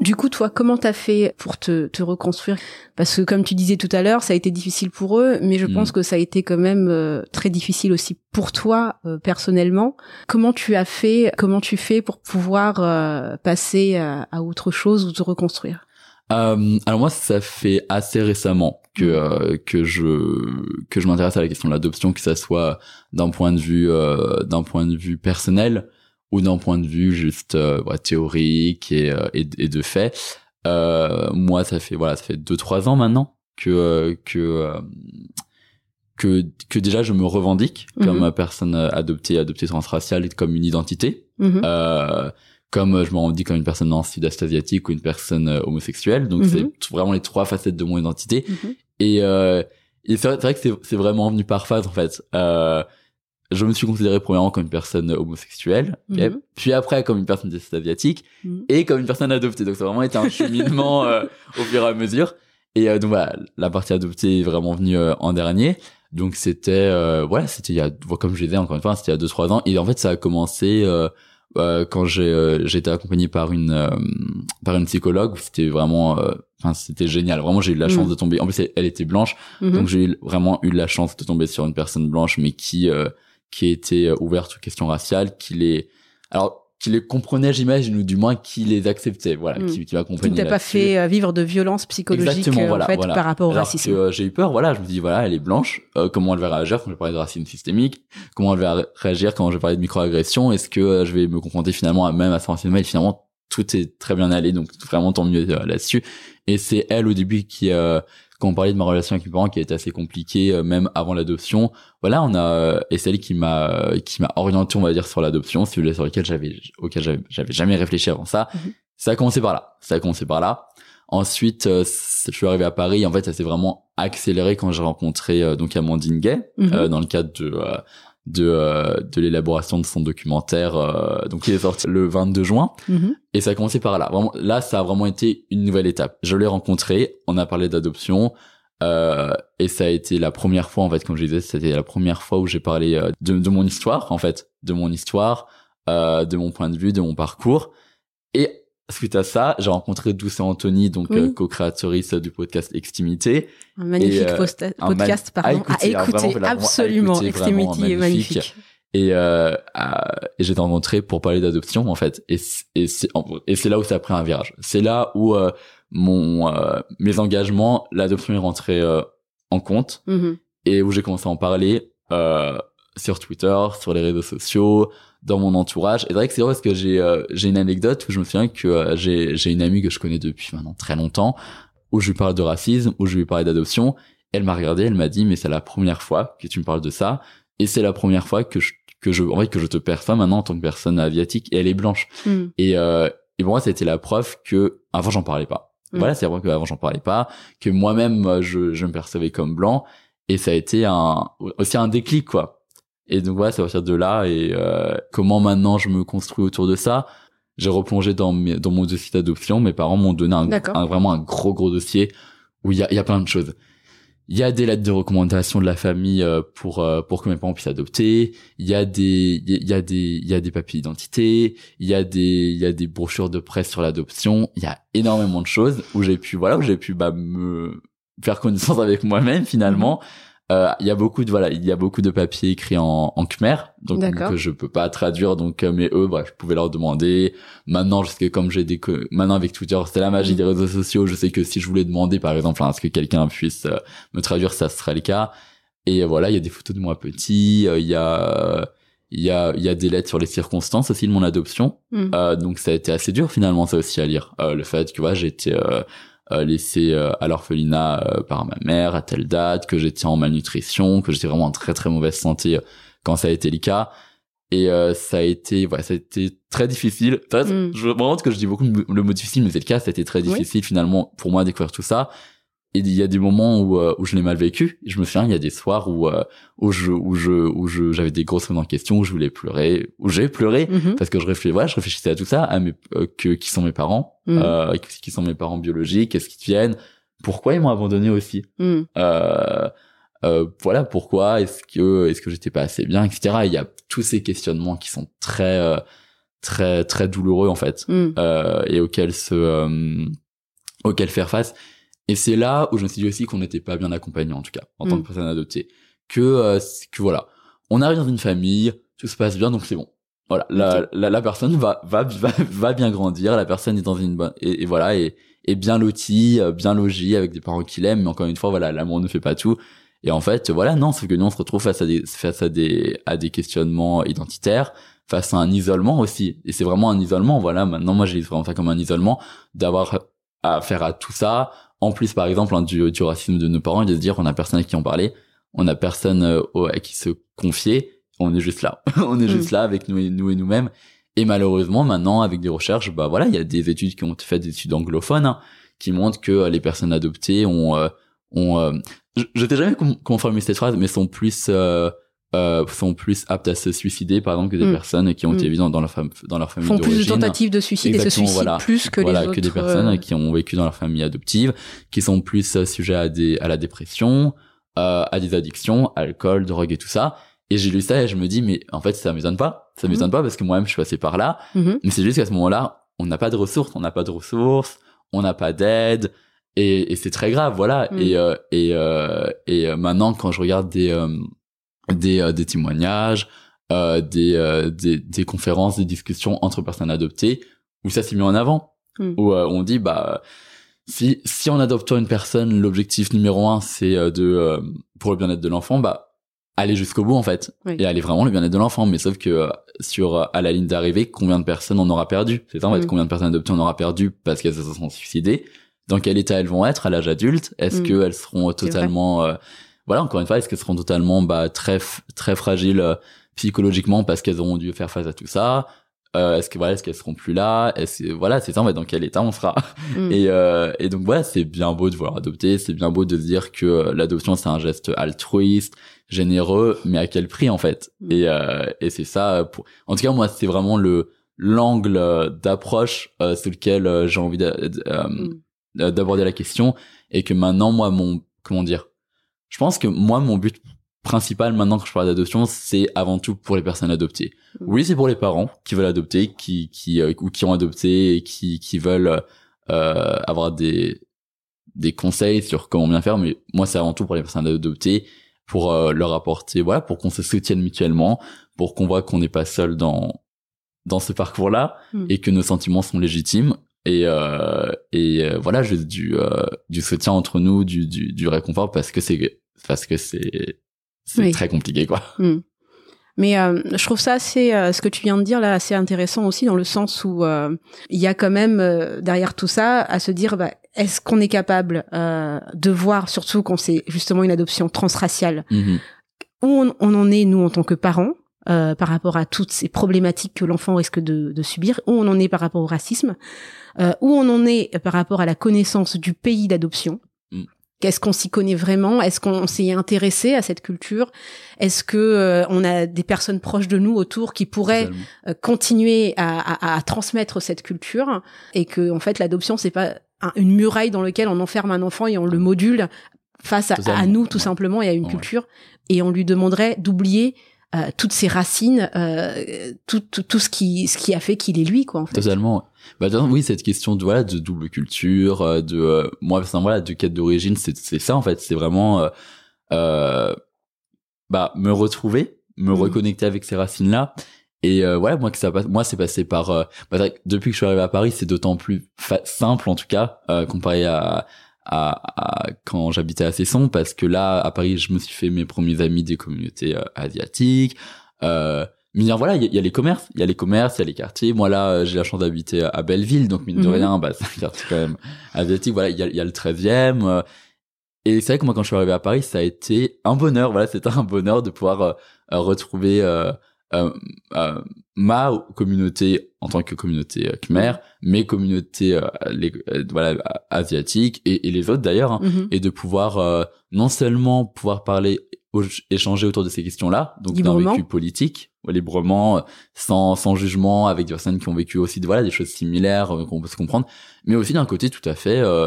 Du coup, toi, comment t'as fait pour te, te reconstruire? Parce que comme tu disais tout à l'heure, ça a été difficile pour eux, mais je Mm. pense que ça a été quand même euh, très difficile aussi pour toi euh, personnellement. Comment tu as fait Comment tu fais pour pouvoir euh, passer à, à autre chose ou te reconstruire? Euh, alors moi ça fait assez récemment que Mm. euh, que je que je m'intéresse à la question de l'adoption, que ça soit d'un point de vue euh, d'un point de vue personnel ou d'un point de vue juste euh, ouais, théorique et, euh, et et de fait. Euh, moi ça fait voilà ça fait deux trois ans maintenant que euh, que euh, que que déjà je me revendique comme Mhm. personne adoptée adoptée transraciale et comme une identité Mhm. euh, comme je me revendique comme une personne non sud-est asiatique ou une personne homosexuelle donc Mhm. c'est t- vraiment les trois facettes de mon identité Mhm. et, euh, et c'est vrai, vrai que c'est, c'est vraiment venu par phase en fait euh, je me suis considéré premièrement comme une personne homosexuelle Mhm. puis après comme une personne d'est asiatique Mhm. et comme une personne adoptée. Donc ça a vraiment été un cheminement euh, au fur et à mesure. Et euh, donc voilà la partie adoptée est vraiment venue euh, en dernier. Donc c'était euh, voilà c'était il y a comme je disais encore une fois c'était il y a deux trois ans. Et en fait ça a commencé euh, euh, quand j'ai euh, été accompagné par une euh, par une psychologue. C'était vraiment euh, enfin c'était génial. Vraiment j'ai eu la chance Mhm. de tomber. En plus elle, était blanche. Donc j'ai vraiment eu la chance de tomber sur une personne blanche mais qui euh, qui était euh, ouverte aux questions raciales qui les alors qui les comprenait j'imagine ou du moins qui les acceptait voilà Mm. qui, qui m'a Qui accompagné t'a pas fait euh, vivre de violence psychologique euh, voilà, en fait voilà. par rapport au Alors racisme. que, euh, j'ai eu peur, voilà, je me dis voilà, elle est blanche, euh, comment elle va réagir quand je vais parler de racisme systémique, comment elle va ré- réagir quand je vais parler de microagression, est-ce que euh, je vais me confronter finalement à même à ce racisme et finalement tout est très bien allé, donc vraiment tant mieux là-dessus. Et c'est elle au début qui, euh, quand on parlait de ma relation avec mes parents, qui a été assez compliquée, euh, même avant l'adoption. Voilà, on a, euh, et c'est elle qui m'a, euh, qui m'a orienté, on va dire, sur l'adoption, celui sur lequel j'avais, auquel j'avais, j'avais jamais réfléchi avant ça. Mhm. Ça a commencé par là. Ça a commencé par là. Ensuite, euh, je suis arrivé à Paris. En fait, ça s'est vraiment accéléré quand j'ai rencontré euh, donc Amandine Gay Mhm. euh, dans le cadre de euh, de, euh, de l'élaboration de son documentaire. euh, donc, il est sorti le 22 juin. Mhm. Et ça a commencé par là. Vraiment, là, ça a vraiment été une nouvelle étape. Je l'ai rencontré, on a parlé d'adoption, euh, et ça a été la première fois, en fait, comme je disais, c'était la première fois où j'ai parlé euh, de, de mon histoire, en fait, de mon histoire, euh, de mon point de vue, de mon parcours. Et suite à ça, j'ai rencontré Douce et Anthony, donc Oui. euh, co-créatrice du podcast Extimité. Un magnifique Et, euh, un podcast, mag- pardon, à écouter, à écouter, vraiment, à absolument. écouter, vraiment Extremity est magnifique. magnifique. et, euh, et j'étais rencontré pour parler d'adoption en fait et et c'est et là où ça a pris un virage c'est là où euh, mon euh, mes engagements l'adoption est rentrée euh, en compte Mhm. et où j'ai commencé à en parler euh, sur Twitter sur les réseaux sociaux dans mon entourage. Et c'est vrai que c'est vrai parce que j'ai euh, j'ai une anecdote où je me souviens que euh, j'ai j'ai une amie que je connais depuis maintenant très longtemps où je lui parle de racisme où je lui parle d'adoption. Elle m'a regardé elle m'a dit mais c'est la première fois que tu me parles de ça. Et c'est la première fois que je que je en vrai que je te perçois maintenant en tant que personne asiatique et elle est blanche. Mhm. et euh, et pour moi c'était la preuve que avant j'en parlais pas. Mm. voilà c'est vrai qu'avant j'en parlais pas que moi-même euh, je je me percevais comme blanc. Et ça a été un aussi un déclic quoi et donc voilà c'est à partir de là et euh, comment maintenant je me construis autour de ça. J'ai replongé dans mes, dans mon dossier d'adoption. Mes parents m'ont donné un, vraiment un gros gros dossier où il y a il y a plein de choses. Il y a des lettres de recommandation de la famille euh, pour euh, pour que mes parents puissent adopter. Il y a des il y a des il y a des papiers d'identité. Il y a des il y a des brochures de presse sur l'adoption. Il y a énormément de choses où j'ai pu voilà où j'ai pu bah me faire connaissance avec moi-même finalement. Euh, il y a beaucoup de voilà il y a beaucoup de papiers écrits en, en khmer donc que je peux pas traduire donc euh, mais eux bref je pouvais leur demander. Maintenant que comme j'ai des maintenant avec Twitter c'est la magie des réseaux sociaux. Je sais que si je voulais demander par exemple à ce que quelqu'un puisse euh, me traduire ça serait le cas. Et euh, voilà il y a des photos de moi petit euh, il y a il y a il y a des lettres sur les circonstances aussi de mon adoption. Mhm. Euh, donc ça a été assez dur finalement ça aussi à lire. Euh, le fait que voilà j'étais euh, euh, laissé euh, à l'orphelinat euh, par ma mère à telle date que j'étais en malnutrition que j'étais vraiment en très très mauvaise santé euh, quand ça a été le cas et euh, ça a été voilà ça a été très difficile Enfin, Mm. je me rends compte que je dis beaucoup le mot difficile mais c'est le cas ça a été très Oui. difficile finalement pour moi de découvrir tout ça il y a des moments où euh, où je l'ai mal vécu je me souviens il y a des soirs où euh, où je où je où je j'avais des grosses moments en question où je voulais pleurer où j'ai pleuré Mhm. parce que je réfléchissais voilà je réfléchissais à tout ça à mes euh, que qui sont mes parents Mhm. euh, qui sont mes parents biologiques qu'est-ce qu'ils deviennent pourquoi ils m'ont abandonné aussi euh, euh, voilà pourquoi est-ce que est-ce que j'étais pas assez bien etc il y a tous ces questionnements qui sont très euh, très très douloureux en fait Mhm. euh, et auxquels se euh, auxquels faire face et c'est là où je me suis dit aussi qu'on n'était pas bien accompagné en tout cas en tant Mm. que personne adoptée. Que euh, c'est- que voilà on arrive dans une famille tout se passe bien donc c'est bon. Voilà la, la la personne va va va va bien grandir la personne est dans une bonne et, et voilà et est bien lotie euh, bien logée avec des parents qui l'aiment mais encore une fois voilà l'amour ne fait pas tout. Et en fait voilà non sauf que nous on se retrouve face à des face à des à des questionnements identitaires face à un isolement aussi. Et c'est vraiment un isolement voilà maintenant moi j'ai vraiment ça comme un isolement d'avoir à faire à tout ça en plus par exemple hein, du, du racisme de nos parents et de se dire on a personne à qui en parler. On a personne euh, à qui se confier. On est juste là. On est Mm. juste là avec nous et nous et nous-mêmes. Et malheureusement maintenant avec des recherches bah voilà il y a des études qui ont été faites des études anglophones hein, qui montrent que euh, les personnes adoptées ont euh, ont euh, je, je t'ai jamais com- comment formuler cette phrase mais sont plus euh, sont plus aptes à se suicider par exemple que des Mm. personnes qui ont été Mm. évidentes dans leur fam- dans leur famille Font plus de tentatives de suicide et se Exactement, suicident voilà. plus que voilà, les autres. que des personnes euh, qui ont vécu dans leur famille adoptive, qui sont plus euh, sujets à des à la dépression, euh, à des addictions, alcool, drogue et tout ça. Et j'ai lu ça et je me dis mais en fait ça m'étonne pas, ça Mhm. m'étonne pas parce que moi-même je suis passé par là. mhm. Mais c'est juste qu'à ce moment-là, on n'a pas de ressources, on n'a pas de ressources, on n'a pas d'aide et, et c'est très grave, voilà. Mm. Et euh, et euh, et maintenant quand je regarde des euh, des euh, des témoignages, euh, des, euh, des des conférences, des discussions entre personnes adoptées où ça s'est mis en avant, Mm. où euh, on dit bah si si en adoptant une personne, l'objectif numéro un c'est euh, de euh, pour le bien-être de l'enfant, bah aller jusqu'au bout en fait Oui. et aller vraiment le bien-être de l'enfant mais sauf que euh, sur euh, à la ligne d'arrivée combien de personnes on aura perdu? C'est ça en fait Mm. combien de personnes adoptées on aura perdu parce qu'elles se sont suicidées? Dans quel état elles vont être à l'âge adulte? Est-ce Mm. qu'elles seront totalement euh, voilà encore une fois est-ce qu'elles seront totalement bah très très fragiles euh, psychologiquement parce qu'elles auront dû faire face à tout ça? Euh, est-ce que voilà est-ce qu'elles seront plus là? Est-ce que voilà c'est ça en fait dans quel état on sera Mm. et, euh, et donc voilà, c'est bien beau de vouloir adopter, c'est bien beau de dire que euh, l'adoption c'est un geste altruiste, généreux, mais à quel prix en fait? Mm. Et, euh, et c'est ça. Pour... En tout cas, moi, c'est vraiment le l'angle euh, d'approche euh, sur lequel j'ai envie Mm. d'aborder la question, et que maintenant, moi, mon comment dire Je pense que moi, mon but principal maintenant que je parle d'adoption, c'est avant tout pour les personnes adoptées. Mm. Oui, c'est pour les parents qui veulent adopter, qui qui euh, ou qui ont adopté et qui qui veulent euh, avoir des des conseils sur comment bien faire mais moi c'est avant tout pour les personnes adoptées pour euh, leur apporter voilà pour qu'on se soutienne mutuellement pour qu'on voit qu'on n'est pas seul dans dans ce parcours là Mm. et que nos sentiments sont légitimes et euh, et euh, voilà juste du euh, du soutien entre nous du du, du réconfort parce que c'est parce que c'est c'est Oui. très compliqué quoi Hmm. Mais euh, je trouve ça assez, euh, ce que tu viens de dire là, assez intéressant aussi dans le sens où euh, il y a quand même euh, derrière tout ça à se dire, bah, est-ce qu'on est capable euh, de voir, surtout quand c'est justement une adoption transraciale, Mhm. où on, on en est nous en tant que parents euh, par rapport à toutes ces problématiques que l'enfant risque de, de subir, où on en est par rapport au racisme, euh, où on en est par rapport à la connaissance du pays d'adoption. Mm. Qu'est-ce qu'on s'y connaît vraiment? Est-ce qu'on s'y est intéressé à cette culture? Est-ce que euh, on a des personnes proches de nous autour qui pourraient euh, continuer à, à- à transmettre cette culture? Et que en fait l'adoption c'est pas un- une muraille dans laquelle on enferme un enfant et on le module face à, nous tout Ouais. simplement et à une Ouais. culture et on lui demanderait d'oublier euh, toutes ses racines, euh, tout, tout, tout ce qui ce qui a fait qu'il est lui quoi en fait. Totalement. Bah oui, cette question de voilà de double culture, euh, de euh, moi enfin, voilà de quête d'origine, c'est c'est ça en fait, c'est vraiment euh, euh, bah me retrouver, me Mhm. reconnecter avec ces racines là. Et euh, voilà, moi que ça passe, moi c'est passé par bah, depuis que je suis arrivé à Paris, c'est d'autant plus simple en tout cas euh, comparé à à, à quand j'habitais à Cesson parce que là à Paris, je me suis fait mes premiers amis des communautés euh, asiatiques. Euh, mais bien, voilà, il y, a- il y a les commerces, il y a les commerces, il y a les quartiers. Moi là, j'ai la chance d'habiter à Belleville, donc mine de Mhm. rien, bah c'est un quartier quand même asiatique. Voilà, il y a, y a le 13e. euh, et c'est vrai que moi, quand je suis arrivé à Paris, ça a été un bonheur. Voilà, c'était un bonheur de pouvoir euh, euh, retrouver euh, euh, euh, ma communauté en tant que communauté euh, khmer, mes communautés euh, les, voilà asiatiques et, et les autres d'ailleurs, hein, Mhm. et de pouvoir non seulement pouvoir parler échanger autour de ces questions-là, donc d'un vécu politique, librement, sans, sans jugement, avec des personnes qui ont vécu aussi voilà, des choses similaires, qu'on peut se comprendre, mais aussi d'un côté tout à fait, euh,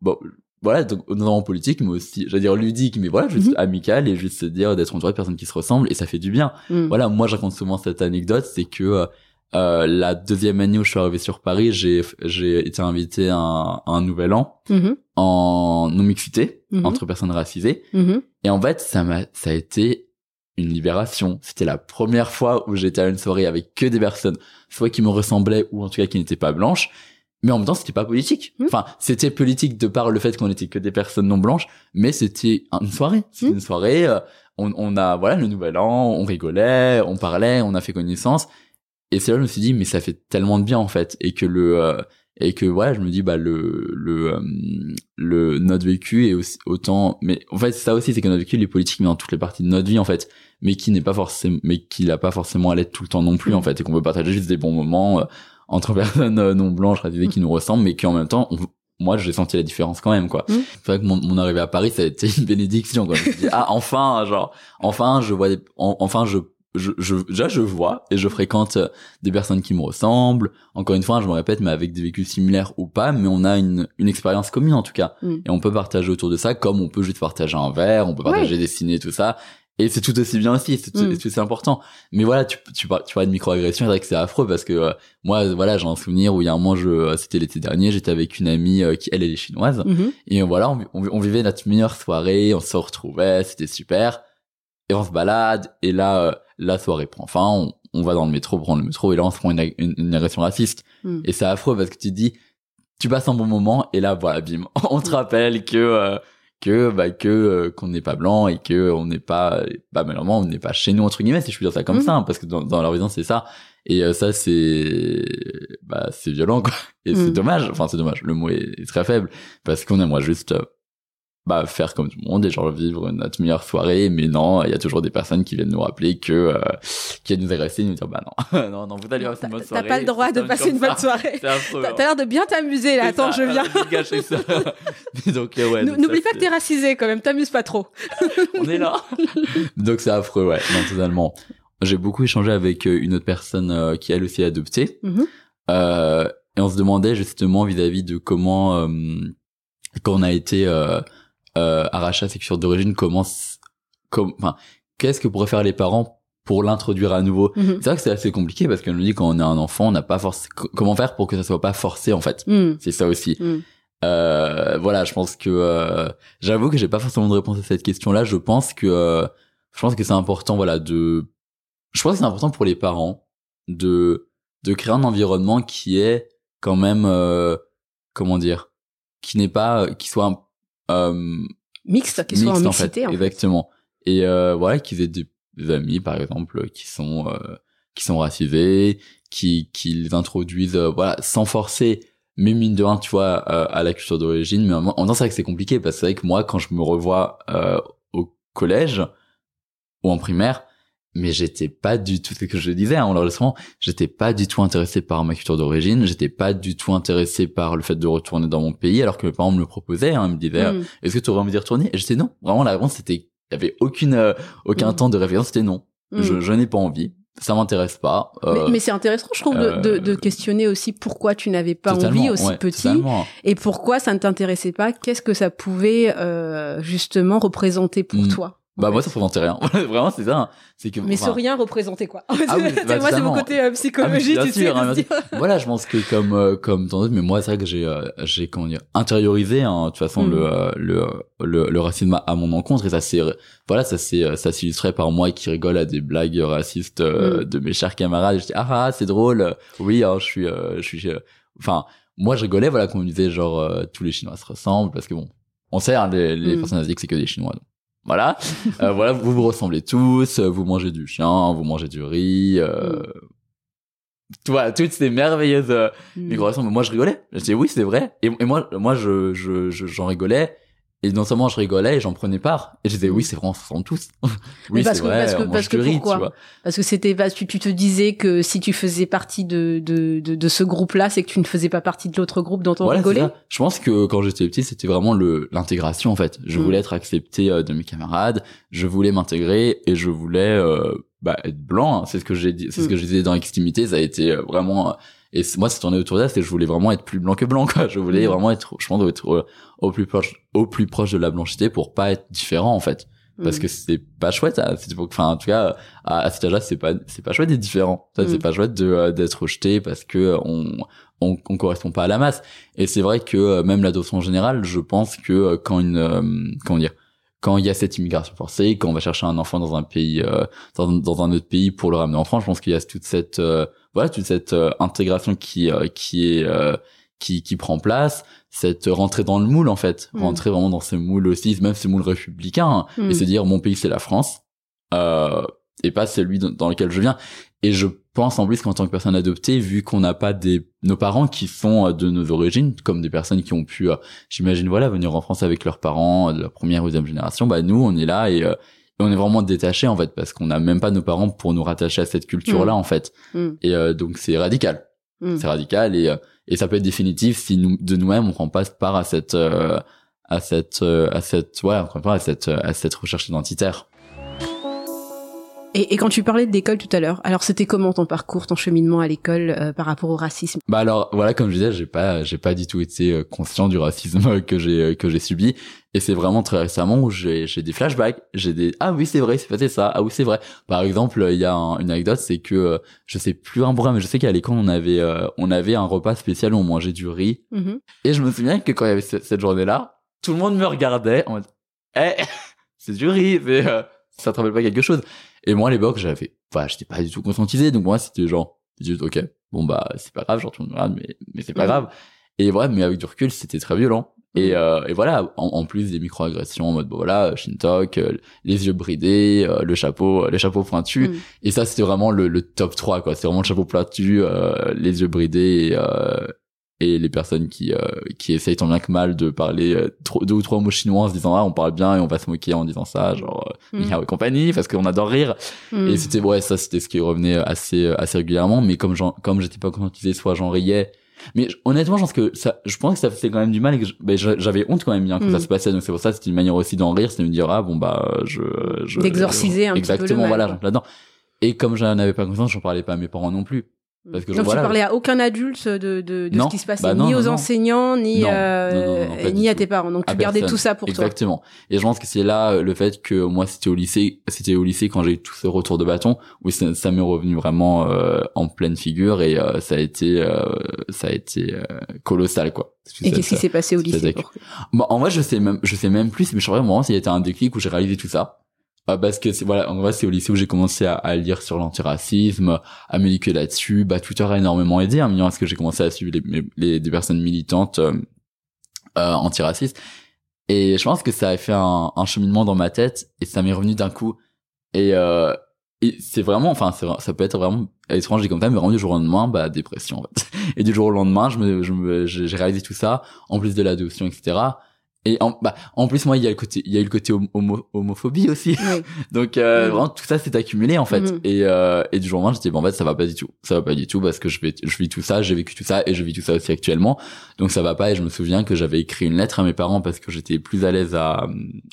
bon, voilà, donc notamment politique, mais aussi, j'allais dire ludique, mais voilà, juste Mhm. amical et juste se dire d'être entouré de personnes qui se ressemblent et ça fait du bien. Mm. Voilà, moi je raconte souvent cette anecdote, c'est que euh, euh, la deuxième année où je suis arrivé sur Paris, j'ai j'ai été invité à un, à un nouvel an Mhm. en non mixité Mhm. entre personnes racisées Mhm. et en fait, ça m'a, ça a été une libération. C'était la première fois où j'étais à une soirée avec que des personnes, soit qui me ressemblaient ou en tout cas qui n'étaient pas blanches. Mais en même temps, c'était pas politique. Mm. Enfin, c'était politique de par le fait qu'on était que des personnes non blanches, mais c'était une soirée. C'était Mm. une soirée. euh, on, on a, voilà, le nouvel an, on rigolait, on parlait, on a fait connaissance. Et c'est là que je me suis dit, mais ça fait tellement de bien en fait, et que le, euh, et que voilà, je me dis bah le, le, euh, le notre vécu est aussi autant, mais en fait ça aussi, c'est que notre vécu il est politique mais dans toutes les parties de notre vie en fait, mais qui n'est pas forcément, mais qui n'a pas forcément à l'être tout le temps non plus Mm. en fait, et qu'on peut partager juste des bons moments euh, entre personnes euh, non blanches racisées qui nous ressemblent, mais qui en même temps on- moi j'ai senti la différence quand même quoi. Mm. c'est vrai que mon, mon arrivée à Paris ça a été une bénédiction quoi. Je me dit ah enfin genre enfin je vois des, en- enfin je je, je déjà je vois et je fréquente euh, des personnes qui me ressemblent. Encore une fois je me répète mais avec des vécus similaires ou pas mais on a une une expérience commune en tout cas. Mm. et on peut partager autour de ça comme on peut juste partager un verre on peut partager des ciné tout ça et c'est tout aussi bien aussi c'est tout, Mm. important mais voilà tu tu par- tu parles de microagression c'est vrai que c'est affreux parce que euh, moi voilà j'ai un souvenir où il y a un moment je euh, c'était l'été dernier j'étais avec une amie euh, qui elle elle est chinoise Mhm. et voilà, on, on- on vivait notre meilleure soirée, on se retrouvait, c'était super. Et on se balade, et là, euh, la soirée prend fin, on, on va dans le métro, prendre le métro, et là, on se prend une, une, une agression raciste. Mm. Et c'est affreux parce que tu te dis, tu passes un bon moment, et là, voilà, bim, on te rappelle que, euh, que, bah, que, euh, qu'on n'est pas blanc, et que on n'est pas, bah, malheureusement, on n'est pas chez nous, entre guillemets, si je puis dire ça comme Mm. ça, hein, parce que dans, dans leur vision, c'est ça. Et euh, ça, c'est, bah, c'est violent, quoi. Et c'est Mm. dommage. Enfin, c'est dommage. Le mot est, est très faible parce qu'on aimerait juste, euh, bah, faire comme tout le monde et genre vivre notre meilleure soirée. Mais non, il y a toujours des personnes qui viennent nous rappeler que, euh, qui viennent nous agresser et nous dire, bah non, non, non, vous allez passer T'as une bonne t'as soirée. pas le droit de passer une bonne soirée. T'as t'as l'air de bien t'amuser là. Attends, ça, je viens. euh, je vais gâcher ça. Donc, euh, ouais. N'oublie pas que t'es racisé quand même. T'amuses pas trop. on est là. Donc c'est affreux, ouais, non, totalement. J'ai beaucoup échangé avec euh, une autre personne euh, qui elle aussi est adoptée. Mhm. Euh, et on se demandait justement vis-à-vis de comment, euh, quand on a été euh, euh, sa culture d'origine, comment, s- com- enfin, qu'est-ce que pourraient faire les parents pour l'introduire à nouveau? Mhm. C'est vrai que c'est assez compliqué parce qu'on nous dit quand on est un enfant, on n'a pas forcé comment faire pour que ça soit pas forcé en fait? Mm. C'est ça aussi. Mm. euh, voilà, je pense que euh, j'avoue que j'ai pas forcément de réponse à cette question-là. Je pense que euh, je pense que c'est important, voilà, de je pense que c'est important pour les parents de de créer un environnement qui est quand même euh, comment dire, qui n'est pas qui soit euh, Mixte, qui soit en mixité. en fait. exactement. Et euh, voilà, qu'ils aient des, amis, par exemple, qui sont euh, qui sont racisés, qui qui les introduisent, euh, voilà, sans forcer, mais mine de rien, tu vois, euh, à la culture d'origine. Mais en en même temps, c'est vrai que c'est compliqué parce que c'est vrai que moi, quand je me revois euh, au collège ou en primaire, mais j'étais pas du tout, ce que je disais hein, en l'enregistrement, j'étais pas du tout intéressé par ma culture d'origine, j'étais pas du tout intéressé par le fait de retourner dans mon pays, alors que mes parents me le proposaient, hein, ils me disaient, Mm. est-ce que tu aurais envie d'y retourner? Et j'étais non. Vraiment, la réponse c'était, il y avait aucune, euh, aucun Mm. temps de référence, c'était non. Mm. Je, je n'ai pas envie. Ça m'intéresse pas. Euh, Mais, mais c'est intéressant, je trouve, de, de, de euh, questionner aussi pourquoi tu n'avais pas envie aussi ouais, petit totalement. et pourquoi ça ne t'intéressait pas. Qu'est-ce que ça pouvait euh, justement représenter pour toi? Bah moi ça représentait rien. Vraiment c'est ça. hein. C'est que. Mais enfin, sans rien représenter quoi. Ah oui, bah, moi, c'est mon côté euh, psychologie, Ah, sûr, hein, voilà, je pense que comme euh, comme tant d'autres, mais moi c'est vrai que j'ai euh, j'ai comment dire intériorisé hein, de toute façon Mm. le, euh, le le le racisme à mon encontre et ça c'est voilà ça c'est euh, ça s'illustrait par moi qui rigole à des blagues racistes Mm. de mes chers camarades. Je dis ah ah c'est drôle. Oui, hein, je suis je suis enfin moi je rigolais voilà qu'on me disait genre tous les Chinois se ressemblent parce que bon on sait hein, les, les Mm. personnes asiatiques c'est que des Chinois donc. Voilà, Euh, voilà, vous vous ressemblez tous, euh, vous mangez du chien, vous mangez du riz, euh, voilà, toutes ces merveilleuses euh, Mm. micro Moi, je rigolais. Je disais oui, c'est vrai. Et, et moi, moi, je, je, je- j'en rigolais. Et non seulement je rigolais, et j'en prenais part. Et je disais oui, c'est vrai, on se ressemble tous. oui, parce c'est que- vrai, parce que- on mange parce que du riz, pourquoi tu vois. Parce que c'était pas, tu, tu te disais que si tu faisais partie de, de, de, de ce groupe-là, c'est que tu ne faisais pas partie de l'autre groupe dont on Voilà, rigolait. Je pense que quand j'étais petit, c'était vraiment le l'intégration en fait. Je Mm. voulais être accepté euh, de mes camarades, je voulais m'intégrer et je voulais euh, bah, être blanc. hein. C'est ce que j'ai dit, c'est ce Mm. que je disais dans Extimité. Ça a été euh, vraiment et moi, c'est tourné autour de ça. C'est que je voulais vraiment être plus blanc que blanc. Quoi. Je voulais Mm. vraiment être, je pense, être euh, au plus proche, au plus proche de la blanchité pour pas être différent en fait. Parce Mm. que c'est pas chouette. Enfin, en tout cas, à, à cet âge-là, c'est pas, c'est pas chouette d'être différent. Ça, Mm. C'est pas chouette de euh, d'être rejeté parce que on on, on correspond pas à la masse. Et c'est vrai que euh, même l'adoption en général, je pense que euh, quand une euh, comment dire quand il y a cette immigration forcée, quand on va chercher un enfant dans un pays euh, dans, dans un autre pays pour le ramener en France, je pense qu'il y a toute cette euh, voilà toute cette euh, intégration qui euh, qui est euh, qui qui prend place, cette rentrée dans le moule en fait, Mm. rentrer vraiment dans ce moule aussi, même ce moule républicain hein, Mm. et se dire mon pays c'est la France euh, et pas celui dans- lequel je viens. Et je pense en plus qu'en tant que personne adoptée, vu qu'on n'a pas des nos parents qui sont de nos origines, comme des personnes qui ont pu, euh, j'imagine voilà, venir en France avec leurs parents de la première ou deuxième génération, bah nous on est là et, euh, et on est vraiment détachés en fait parce qu'on n'a même pas nos parents pour nous rattacher à cette culture là en fait. Mm. Et euh, donc c'est radical, Mm. c'est radical et euh, et ça peut être définitif si nous de nous-mêmes on prend pas part à cette euh, à cette euh, à cette ouais on prend part à cette euh, à cette recherche identitaire. Et, et quand tu parlais de l'école tout à l'heure, alors c'était comment ton parcours, ton cheminement à l'école euh, par rapport au racisme? Bah alors voilà comme je disais j'ai pas j'ai pas du tout été euh, conscient du racisme que j'ai euh, que j'ai subi. Et c'est vraiment très récemment où j'ai j'ai des flashbacks. J'ai des ah oui c'est vrai c'est passé ça. Ah oui c'est vrai. Par exemple il y a un- une anecdote c'est que euh, je sais plus un bras mais je sais qu'à l'école on avait euh, on avait un repas spécial où on mangeait du riz. Mhm. et je me souviens que quand il y avait ce- cette journée là tout le monde me regardait en mode eh c'est du riz mais euh, ça te rappelle pas quelque chose? Et moi à l'époque j'avais enfin j'étais pas du tout conscientisé. Donc moi c'était genre juste ok bon bah c'est pas grave je retourne malade mais mais c'est pas grave. Et ouais mais avec du recul c'était très violent. Et, Mhm. euh, et voilà en, en plus des microagressions en mode bon, voilà Shintok euh, les yeux bridés euh, le chapeau le chapeau pointu Mm. et ça c'était vraiment le, le top 3 quoi. C'est vraiment le chapeau pointu euh, les yeux bridés et, euh, et les personnes qui euh, qui essayent tant bien que mal de parler euh, trop- deux ou trois mots chinois en se disant ah on parle bien et on va se moquer en disant ça genre euh, Mm. et compagnie parce qu'on adore rire Mm. et c'était ouais ça c'était ce qui revenait assez euh, assez régulièrement mais comme j'en comme j'étais pas conscientisé soit j'en riais mais honnêtement je pense que ça je pense que ça faisait quand même du mal et que ben, j'avais honte quand même bien que Mm. ça se passait donc c'est pour ça c'était une manière aussi d'en rire c'était de me dire ah bon bah je je D'exorciser un petit peu le exactement mal, voilà j'entre là-dedans et comme j'en avais pas conscience j'en parlais pas à mes parents non plus Parce que Donc voilà. tu parlais à aucun adulte de, de, de Non. ce qui se passait, Bah non, ni non, aux enseignants, ni, euh, ni à tes parents. Donc tu gardais personne. tout ça pour toi. Exactement. Et je pense que c'est là euh, le fait que moi c'était au lycée, c'était au lycée quand j'ai eu tout ce retour de bâton où ça, ça m'est revenu vraiment euh, en pleine figure et euh, ça a été euh, ça a été euh, colossal quoi. Et qu'est-ce qui s'est passé au lycée pour- Bon, en vrai, je sais même, je sais même plus, mais je saurais vraiment s'il y a été un déclic où j'ai réalisé tout ça. Euh, parce que c'est voilà, en vrai, c'est au lycée où j'ai commencé à, à lire sur l'antiracisme, à m'éduquer là-dessus. Bah, Twitter a énormément aidé, hein, parce que j'ai commencé à suivre les, les, des personnes militantes euh, euh, antiracistes. Et je pense que ça a fait un, un cheminement dans ma tête et ça m'est revenu d'un coup. Et, euh, et c'est vraiment, enfin, ça peut être vraiment étrange dit comme ça, mais vraiment du jour au lendemain, bah, dépression, en fait. Et du jour au lendemain, je me, je me, j'ai réalisé tout ça, en plus de l'adoption, etc. Et en, bah, en plus, moi, il y a le côté, il y a eu le côté homo- homo- homophobie aussi. Oui. Donc, euh, Mhm. vraiment, tout ça s'est accumulé, en fait. Mhm. Et, euh, et du jour au lendemain, j'étais, bon, en fait, ça va pas du tout. Ça va pas du tout parce que je vais, je vis tout ça, j'ai vécu tout ça et je vis tout ça aussi actuellement. Donc, ça va pas. Et je me souviens que j'avais écrit une lettre à mes parents parce que j'étais plus à l'aise à,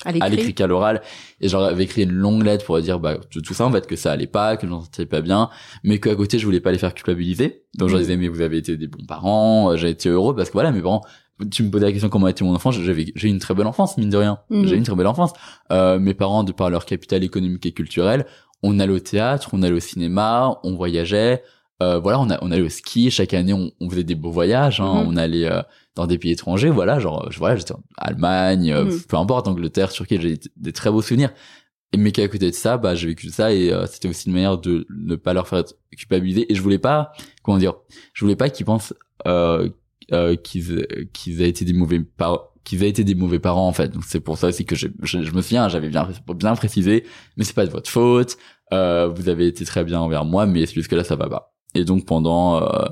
À l'écrit. qu'à l'oral et j'avais écrit une longue lettre pour dire bah tout ça en fait que ça allait pas que je m'en sentais pas bien mais qu'à côté je voulais pas les faire culpabiliser donc je leur disais mais vous avez été des bons parents j'ai été heureux parce que voilà mes parents tu me posais la question comment a été mon enfance j'avais j'ai eu une très belle enfance mine de rien. Mhm. j'ai eu une très belle enfance. Euh, mes parents de par leur capital économique et culturel on allait au théâtre on allait au cinéma on voyageait. Euh, voilà on, a, on allait au ski. Chaque année on, on faisait des beaux voyages hein, Mhm. on allait euh, dans des pays étrangers. Voilà genre je voilà j'étais en Allemagne euh, Mhm. peu importe Angleterre Turquie j'ai des très beaux souvenirs. Et mais qu'à côté de ça bah j'ai vécu ça et euh, c'était aussi une manière de ne pas leur faire être culpabiliser. Et je voulais pas comment dire je voulais pas qu'ils pensent euh, euh, qu'ils qu'ils aient été des mauvais parents qu'ils aient été des mauvais parents en fait. Donc c'est pour ça aussi que je, je me souviens j'avais bien bien précisé mais c'est pas de votre faute. Euh, vous avez été très bien envers moi mais c'est juste que là ça va pas. Et donc pendant euh,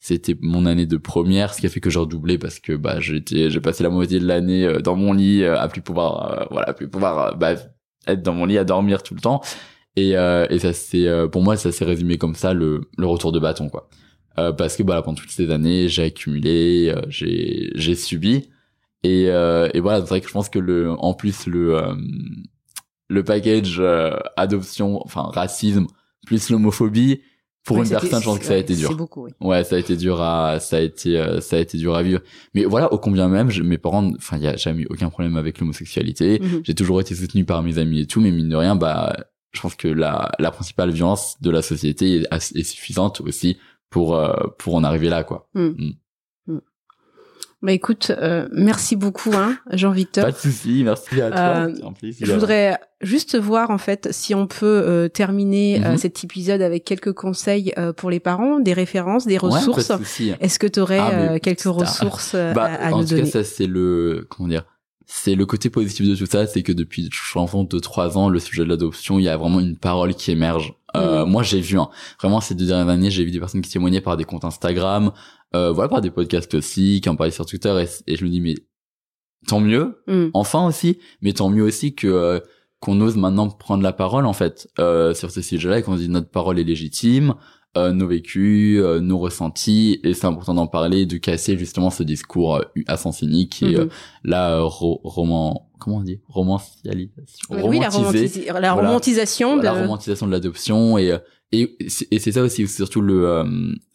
c'était mon année de première ce qui a fait que j'ai redoublé parce que bah j'étais j'ai passé la moitié de l'année euh, dans mon lit euh, à plus pouvoir voilà à plus pouvoir bah, être dans mon lit à dormir tout le temps. Et et ça c'est pour moi ça s'est résumé comme ça le le retour de bâton quoi euh, parce que bah pendant toutes ces années j'ai accumulé euh, j'ai j'ai subi et euh, et voilà c'est vrai que je pense que le en plus le euh, le package euh, adoption enfin racisme plus l'homophobie pour Ouais, une personne je pense que ça a été dur beaucoup, oui. Ouais, ça a été dur à, ça a été, euh, ça a été dur à vivre. Mais voilà, au combien même, je- mes parents, enfin, il y a jamais eu aucun problème avec l'homosexualité. Mhm. J'ai toujours été soutenu par mes amis et tout, mais mine de rien, bah, je pense que la, la principale violence de la société est, est suffisante aussi pour, euh, pour en arriver là, quoi. Bah écoute, euh, merci beaucoup, hein, Jean-Victor. Pas de souci, merci à toi. Euh. Je voudrais juste voir en fait si on peut euh, terminer euh, Mhm. cet épisode avec quelques conseils euh, pour les parents, des références, des ressources. Est-ce que tu aurais Ah, quelques ressources bah, à, à en nous tout cas, donner ça c'est le comment dire, c'est le côté positif de tout ça, c'est que depuis je suis enfant de 3 ans, le sujet de l'adoption, il y a vraiment une parole qui émerge. Euh, Mhm. Moi, j'ai vu, hein, vraiment ces deux dernières années, j'ai vu des personnes qui témoignaient par des comptes Instagram, euh, voilà, par des podcasts aussi, qui en parlaient sur Twitter, et, et je me dis mais tant mieux, Mm. enfin aussi, mais tant mieux aussi que euh, qu'on ose maintenant prendre la parole en fait euh, sur ces sujets-là et qu'on se dit notre parole est légitime, euh, nos vécus, euh, nos ressentis, et c'est important d'en parler, de casser justement ce discours euh, à sens cynique qui est Mhm. euh, là euh, ro- roman, comment on dit, romancialisation, oui, la, romantis- la Voilà. romantisation de... la romantisation de l'adoption et euh, et c'est et c'est ça aussi surtout le euh,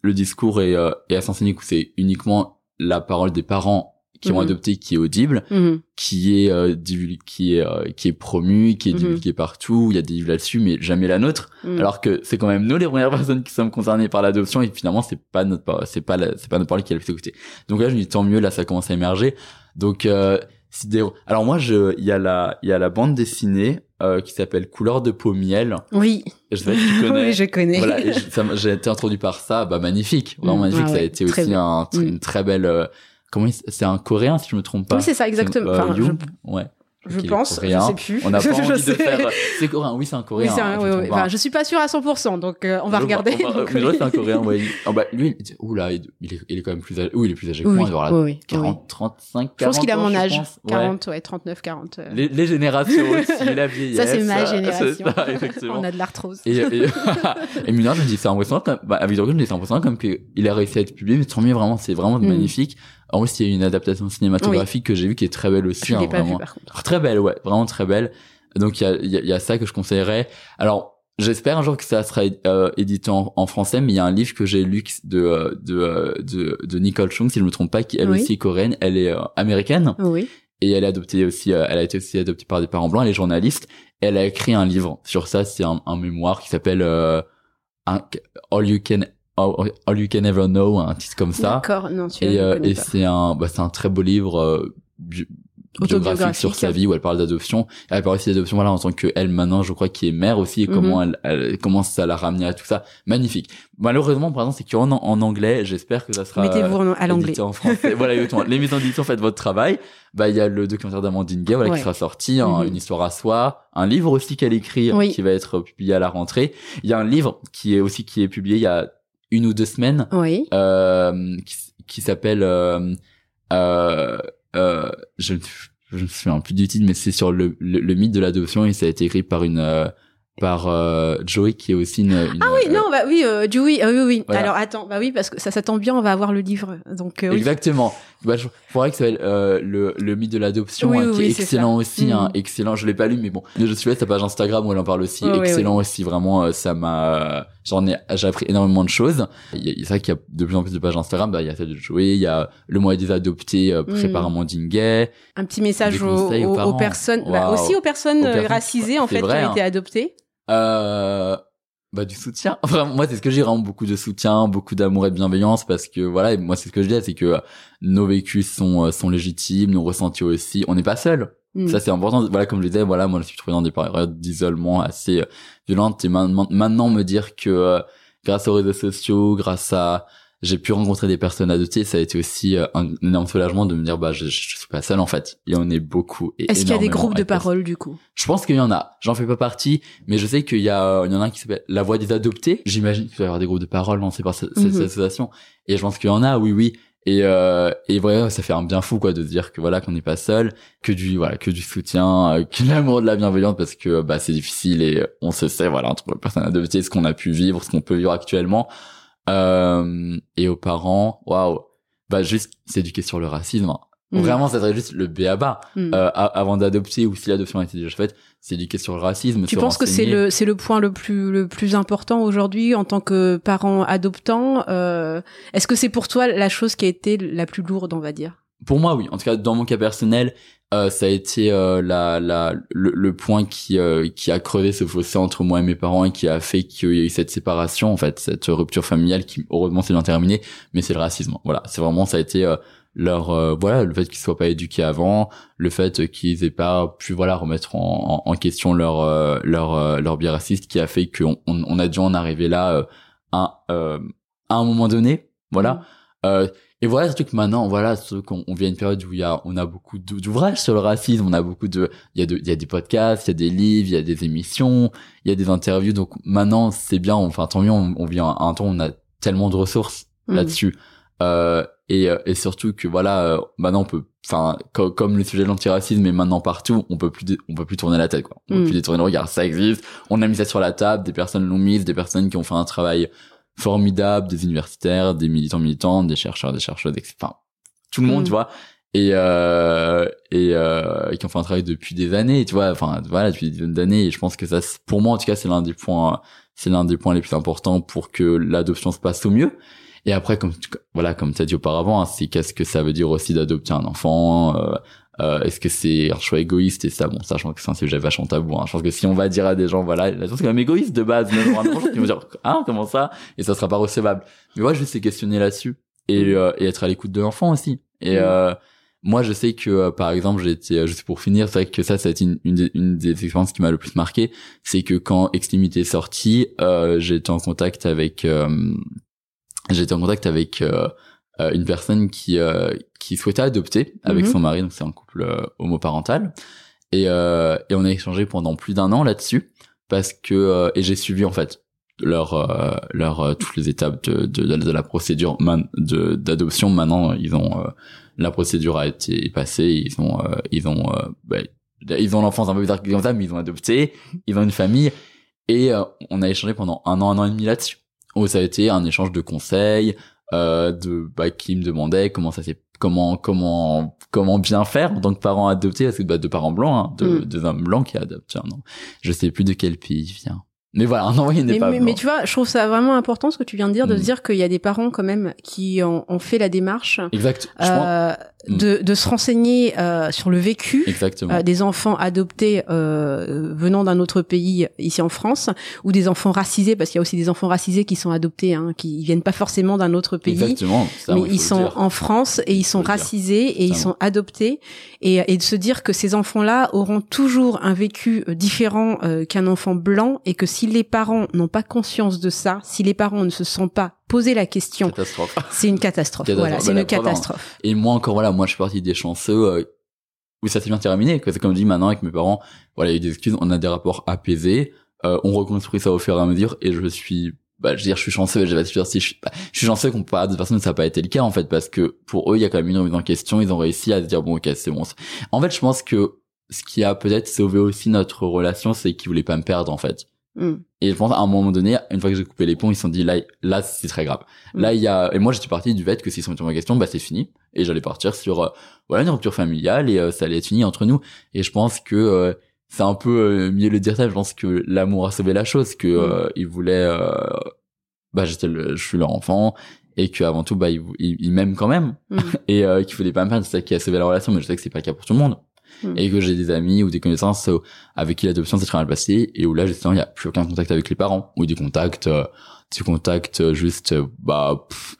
le discours est euh, est à sens unique où c'est uniquement la parole des parents qui ont Mhm. adopté qui est audible Mhm. qui est euh, qui est euh, qui est promu qui est Mhm. divulgué partout il y a des livres là-dessus mais jamais la nôtre. Alors que c'est quand même nous les premières personnes qui sommes concernées par l'adoption et finalement c'est pas notre c'est pas la- c'est pas notre parole qui est la plus écoutée donc là je me dis tant mieux là ça commence à émerger. Donc euh, c'est des- alors moi je il y a la il y a la bande dessinée euh, qui s'appelle Couleur de peau miel. Oui, je sais pas si tu connais. Oui, je connais. voilà j'ai été introduit par ça. Bah magnifique. Vraiment Mm, magnifique. Ah ça a été aussi un, Mm. une très belle euh, comment c'est un coréen si je me trompe pas Oui, c'est ça, exactement. Euh, Enfin, You je- ouais Je Ok, pense, coréen. je sais plus. on n'a pas envie de sais. faire c'est coréen oui c'est un Oui, coréen c'est un- oui, oui. Enfin, je suis pas sûre à 100%, donc euh, on va Je- regarder. on va- donc, mais oui. vois, c'est un coréen ouais ah bah lui il- oula il, est il est quand même plus âgé oui il est plus âgé que Oui, moi oui, il doit avoir oui, oui, 40 35 Je pense qu'il a 40 mon âge, pense. Ouais. 40, ouais, 39, 40. euh. les, les générations aussi la vieillesse Ça, c'est ma euh, génération. ça, effectivement on a de l'arthrose. Et, et, et de rien, je me dis, c'est impressionnant, comme, bah, du recul, je me dis, c'est impressionnant comme qu'il a réussi à être publié, mais tant mieux, vraiment, c'est vraiment Mm. magnifique. En plus, il y a une adaptation cinématographique que j'ai vue qui est très belle aussi, Je hein, pas vu, vraiment. par contre. Très belle, ouais, vraiment très belle. Donc, il y a, y, a, y a ça que je conseillerais. Alors, J'espère un jour que ça sera euh, édité en, en français, mais il y a un livre que j'ai lu de, euh, de, euh, de, de Nicole Chung, si je me trompe pas, qui elle Oui. aussi est coréenne, elle est euh, américaine, Oui. et elle est adoptée aussi, euh, elle a été aussi adoptée par des parents blancs, elle est journaliste, et elle a écrit un livre sur ça, c'est un, un mémoire qui s'appelle euh, All You Can All, All You Can Ever Know, un titre comme ça. D'accord. Non, tu Et, euh, et c'est un, bah, c'est un très beau livre euh, bi- biographique sur sa vie où elle parle d'adoption. Elle parle aussi d'adoption, voilà, en tant que elle maintenant, je crois, qui est mère aussi, et Mhm. comment elle, elle, comment ça l'a ramené à tout ça. Magnifique. Malheureusement, par exemple, c'est qu'en en anglais, j'espère que ça sera Mettez-vous en- à l'anglais. en français. voilà, exactement. Les maisons d'édition, faites votre travail. Bah, il y a le documentaire d'Amandine Gay, voilà, Ouais. qui sera sorti, hein, Mhm. une histoire à soi, un livre aussi qu'elle écrit, Oui. qui va être publié à la rentrée. Il y a un livre qui est aussi, qui est publié il y a une ou deux semaines, Oui. euh, qui, s'appelle euh, euh, euh, je je me souviens plus du titre mais c'est sur le, le, le mythe de l'adoption et ça a été écrit par une euh, par euh, Joey qui est aussi une, une Ah oui, euh, non, bah oui, euh, Dewey, ah oui, oui. Voilà. Alors attends, bah oui, parce que ça, ça tombe bien, on va avoir le livre. Donc euh, oui. Exactement. Bah, je faudrait que ça s'appelle euh, le, le mythe de l'adoption, Oui, hein, oui, qui est excellent aussi, hein, excellent. Je l'ai pas lu, mais bon, je suis là sa page Instagram où elle en parle aussi, excellent aussi. Vraiment, ça m'a, j'en ai, j'ai appris énormément de choses. Il y a- C'est vrai qu'il y a de plus en plus de pages Instagram. Bah, il y a celle de Joey, il y a le mois des adoptés euh, Mhm. par Amandine Gay. Un petit message aux, aux aux- aux parents. personnes, bah, aussi aux personnes euh, personnes- racisées en fait vrai, qui ont hein. été adoptées. Euh, bah du soutien. Vraiment, moi c'est ce que j'ai vraiment beaucoup de soutien, beaucoup d'amour et de bienveillance parce que voilà, moi c'est ce que je dis, c'est que euh, nos vécus sont euh, sont légitimes, nos ressentis aussi. On n'est pas seul. Mm. Ça c'est important. Voilà comme je disais, voilà, moi je suis trouvé dans des périodes d'isolement assez euh, violentes et maintenant me dire que euh, grâce aux réseaux sociaux, grâce à j'ai pu rencontrer des personnes adoptées, ça a été aussi euh, un énorme soulagement de me dire bah je, je suis pas seul en fait. Et on est beaucoup. et Est-ce qu'il y a des groupes de parole du coup? Je pense qu'il y en a. J'en fais pas partie, mais je sais qu'il y a, il y en a un qui s'appelle La Voix des Adoptés. J'imagine qu'il doit y avoir des groupes de parole lancés par ce- cette, Mhm. association. Et je pense qu'il y en a, oui, oui. Et, euh, et vraiment, ça fait un bien fou, quoi, de dire que voilà, qu'on n'est pas seul, que du, voilà, que du soutien, euh, que l'amour, de la bienveillance, parce que, bah, c'est difficile et on se sait, voilà, entre personnes adoptées, ce qu'on a pu vivre, ce qu'on peut vivre actuellement. Euh, et aux parents, waouh. Bah, juste, s'éduquer sur le racisme. hein. Mhm. Vraiment, ça serait juste le béaba Mm. euh, avant d'adopter ou si l'adoption a été déjà faite, c'est éduquer sur le racisme. Tu se penses que c'est le c'est le point le plus le plus important aujourd'hui en tant que parent adoptant euh, Est-ce que c'est pour toi la chose qui a été la plus lourde, on va dire? Pour moi, oui. En tout cas, dans mon cas personnel, euh, ça a été euh, la, la, le, le point qui, euh, qui a crevé ce fossé entre moi et mes parents et qui a fait qu'il y a eu cette séparation, en fait, cette rupture familiale qui, heureusement, s'est bien terminée. Mais c'est le racisme. Voilà, c'est vraiment, ça a été euh, leur, euh, voilà, le fait qu'ils soient pas éduqués avant, le fait qu'ils aient pas pu, voilà, remettre en, en, en question leur, euh, leur, euh, leur biais raciste, qui a fait qu'on on, on a dû en arriver là euh, à, euh, à un moment donné. Voilà. Euh, et voilà, surtout que maintenant, voilà, surtout qu'on on vit à une période où il y a, on a beaucoup d'ou- d'ouvrages sur le racisme, on a beaucoup de, il y a de, il y a des podcasts, il y a des livres, il y a des émissions, il y a des interviews. Donc maintenant, c'est bien, enfin tant mieux, on, on vit à un, un temps où on a tellement de ressources Mm. là-dessus. Euh, et, euh, et surtout que voilà, euh, maintenant on peut, enfin co- comme le sujet de l'antiracisme est maintenant partout, on peut plus, on peut plus tourner la tête quoi. On Mm. peut plus détourner le regard, ça existe. On a mis ça sur la table, des personnes l'ont mise, des personnes qui ont fait un travail formidable, des universitaires, des militants militants, des chercheurs, des chercheuses. Enfin, tout le monde, Mm. tu vois. Et euh, et, euh, et qui ont fait un travail depuis des années, tu vois. Enfin, voilà, depuis des dizaines d'années. Et je pense que ça, pour moi en tout cas, c'est l'un des points, c'est l'un des points les plus importants pour que l'adoption se passe au mieux. Et après, comme tu- voilà, comme tu as dit auparavant, hein, c'est qu'est-ce que ça veut dire aussi d'adopter un enfant euh, euh, Est-ce que c'est un choix égoïste Et ça, bon, ça, je pense que c'est un sujet vachement tabou. Hein. Je pense que si on va dire à des gens, voilà, la chose c'est quand même égoïste de base, même pour un enfant, ils vont dire, ah, comment ça? Et ça sera pas recevable. Mais moi, juste c'est questionner là-dessus et, euh, et être à l'écoute de l'enfant aussi. Et Mm. euh, moi, je sais que, euh, par exemple, j'ai été, euh, juste pour finir, c'est vrai que ça, ça a été une, une, des, une des expériences qui m'a le plus marqué, c'est que quand Extimité est sorti, euh, j'ai été en contact avec, été en contact avec euh, euh, une personne qui euh, qui souhaitait adopter avec Mhm. son mari, donc c'est un couple homoparental, et euh, et on a échangé pendant plus d'un an là-dessus parce que euh, et j'ai suivi en fait leur euh, leur euh, toutes les étapes de de, de la procédure de d'adoption. Maintenant, ils ont euh, la procédure a été passée, ils ont euh, ils ont euh, bah, ils ont l'enfance un peu bizarre comme ça, mais ils ont adopté, ils ont une famille et euh, on a échangé pendant un an, un an et demi là-dessus. Où ça a été un échange de conseils, euh, de bah, qui me demandait comment ça s'est comment comment comment bien faire en tant que parent adopté parce que bah, de parents blancs, hein, de Mm. deux hommes blancs qui adoptent. non. Je sais plus de quel pays il vient. Mais voilà, un envoyé n'est pas mais, mais tu vois, je trouve ça vraiment important ce que tu viens de dire, de Mm. se dire qu'il y a des parents quand même qui ont, ont fait la démarche Exact. Euh, Mm. de, de se renseigner euh, sur le vécu euh, des enfants adoptés euh, venant d'un autre pays ici en France ou des enfants racisés parce qu'il y a aussi des enfants racisés qui sont adoptés hein, qui viennent pas forcément d'un autre pays Exactement. Ça, mais oui, ils sont en France et ils sont dire. racisés et ils sont adoptés et, et de se dire que ces enfants-là auront toujours un vécu euh, différent euh, qu'un enfant blanc et que si les parents n'ont pas conscience de ça, si les parents ne se sont pas posé la question, Catastrophe. c'est une catastrophe. Catastrophe. Voilà, c'est une catastrophe. Et moi encore voilà, moi je suis parti des chanceux euh, où ça s'est bien terminé. C'est comme je dis maintenant avec mes parents, voilà, il y a eu des excuses, on a des rapports apaisés, euh, on reconstruit ça au fur et à mesure et je suis bah, je veux dire, je suis chanceux, je vais te dire si je suis, bah, je suis chanceux qu'on parle de personnes, ça n'a pas été le cas, en fait, parce que pour eux, il y a quand même une remise en question, ils ont réussi à se dire, bon, ok, c'est bon. En fait, je pense que ce qui a peut-être sauvé aussi notre relation, c'est qu'ils voulaient pas me perdre, en fait. Mm. Et je pense, à un moment donné, une fois que j'ai coupé les ponts, ils se sont dit, là, là, c'est très grave. Mm. Là, il y a, et moi, j'étais parti du fait que s'ils sont mis en question, bah, c'est fini. Et j'allais partir sur, euh, voilà, une rupture familiale et euh, ça allait être fini entre nous. Et je pense que, euh, c'est un peu euh, mieux le dire ça. Je pense que l'amour a sauvé la chose, que euh, ils voulaient, euh, bah, j'étais le, je suis leur enfant et que avant tout, bah, ils, ils, ils m'aiment quand même Mm. et euh, qu'il fallait pas me perdre. C'est ça qui a sauvé la relation, mais je sais que c'est pas le cas pour tout le monde. Et que j'ai des amis ou des connaissances euh, avec qui l'adoption s'est très mal passée et où là, justement, il y a plus aucun contact avec les parents ou des contacts, euh, des contacts euh, juste, euh, bah, pff,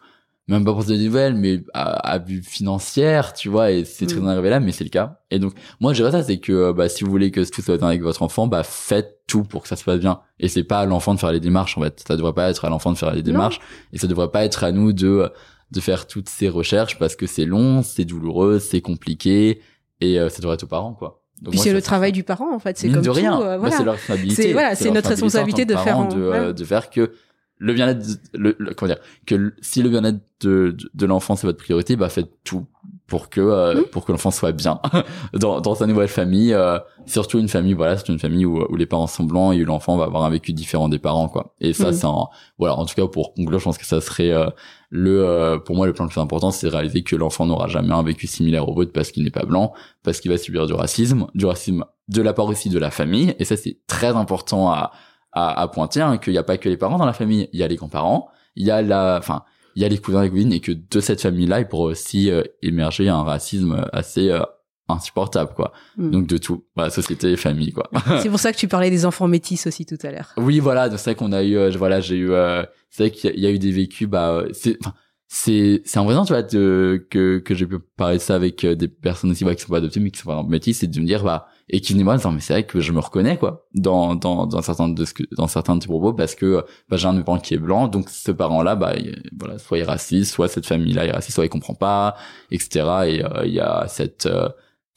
même pas pour des nouvelles, mais à, à but financière, tu vois, et c'est très Mm. arrivé là, mais c'est le cas. Et donc, moi, je dirais ça, c'est que, bah, si vous voulez que tout se passe bien avec votre enfant, bah, faites tout pour que ça se passe bien. Et c'est pas à l'enfant de faire les démarches, en fait. Ça devrait pas être à l'enfant de faire les démarches. Et ça devrait pas être à nous de, de faire toutes ces recherches parce que c'est long, c'est douloureux, c'est compliqué, et euh, ça devrait être aux parents, quoi. Donc Puis c'est le travail du parent en fait, c'est comme de tout. rien. euh, Bah, c'est leur responsabilité. C'est- voilà, c'est notre responsabilité de faire en- de, euh, ouais. de faire que le bien-être, le, le- comment dire, que le- si le bien-être de, de, de l'enfant c'est votre priorité, bah faites tout pour que euh, Mm. pour que l'enfant soit bien dans dans sa nouvelle famille, euh, surtout une famille voilà, c'est une famille où, où les parents sont blancs et où l'enfant va avoir un vécu différent des parents quoi. Et ça Mm. c'est un, voilà, en tout cas pour conclure, je pense que ça serait euh, le euh, pour moi le plan le plus important, c'est de réaliser que l'enfant n'aura jamais un vécu similaire au vôtre parce qu'il n'est pas blanc, parce qu'il va subir du racisme, du racisme de la part aussi de la famille et ça c'est très important à à, à pointer hein, qu'il n'y a pas que les parents dans la famille, il y a les grands-parents, il y a la, enfin, il y a les cousins et cousines et que de cette famille-là, il pourrait aussi euh, émerger un racisme assez euh, insupportable, quoi. Mm. Donc de tout, voilà, société et famille, quoi. C'est pour ça que tu parlais des enfants métis aussi tout à l'heure. oui, voilà, c'est vrai qu'on a eu, euh, voilà, j'ai eu, euh, c'est vrai qu'il y, a- il y a eu des vécus, bah, c'est, c'est, c'est impressionnant, tu vois, de, que que j'ai pu parler de ça avec des personnes aussi, bah, qui sont pas adoptées mais qui sont exemple métisses, c'est de me dire, bah, et qui me dire, mais c'est vrai que je me reconnais, quoi, dans dans dans certains de ce que, dans certains de tes propos, parce que bah, j'ai un de mes parents qui est blanc, donc ce parent-là, bah, il- voilà, soit il est raciste, soit cette famille-là est raciste, soit il comprend pas, etc. Et euh, il y a cette euh,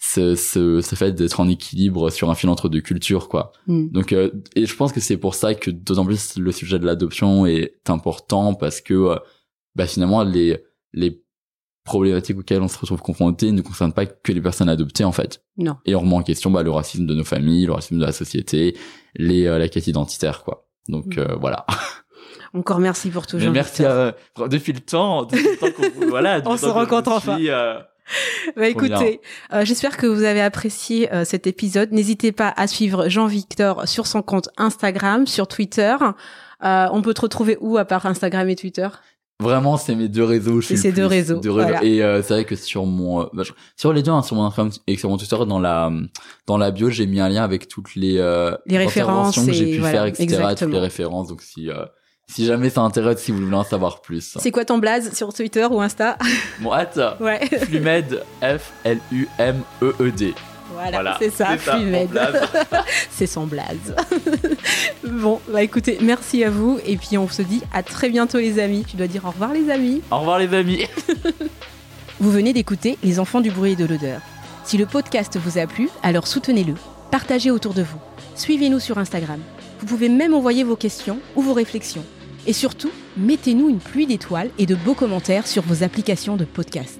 ce, ce, ce fait d'être en équilibre sur un fil entre deux cultures, quoi. Mm. Donc, euh, et je pense que c'est pour ça que d'autant plus le sujet de l'adoption est important parce que, euh, bah, finalement, les, les problématiques auxquelles on se retrouve confronté ne concernent pas que les personnes adoptées, en fait. Non. Et on remet en question, bah, le racisme de nos familles, le racisme de la société, les, euh, la quête identitaire, quoi. Donc, Mm. euh, voilà. Encore merci pour tout, Mais Jean. merci à, depuis le temps, depuis le temps qu'on, voilà. On se rencontre enfin. euh, Bah, écoutez, euh, j'espère que vous avez apprécié euh, cet épisode. N'hésitez pas à suivre Jean-Victor sur son compte Instagram, sur Twitter. Euh, on peut te retrouver où à part Instagram et Twitter? Vraiment, c'est mes deux réseaux. je C'est suis deux réseaux, deux voilà. Et euh, c'est vrai que sur mon, euh, bah, sur les deux, hein, sur mon Instagram et sur mon Twitter, dans la dans la bio, j'ai mis un lien avec toutes les euh, Les références que j'ai pu voilà, faire, etc. Toutes les références. Donc si si jamais ça intéresse, si vous voulez en savoir plus. C'est quoi ton blaze sur Twitter ou Insta? Hâte. Ouais, Flumed, F L U M E E D. voilà, Voilà, c'est ça, c'est son blaze. bon, bah écoutez, merci à vous et puis on se dit à très bientôt les amis. Tu dois dire au revoir les amis. Au revoir les amis. Vous venez d'écouter Les enfants du bruit et de l'odeur. Si le podcast vous a plu, alors soutenez-le. Partagez autour de vous. Suivez-nous sur Instagram. Vous pouvez même envoyer vos questions ou vos réflexions. Et surtout, mettez-nous une pluie d'étoiles et de beaux commentaires sur vos applications de podcast.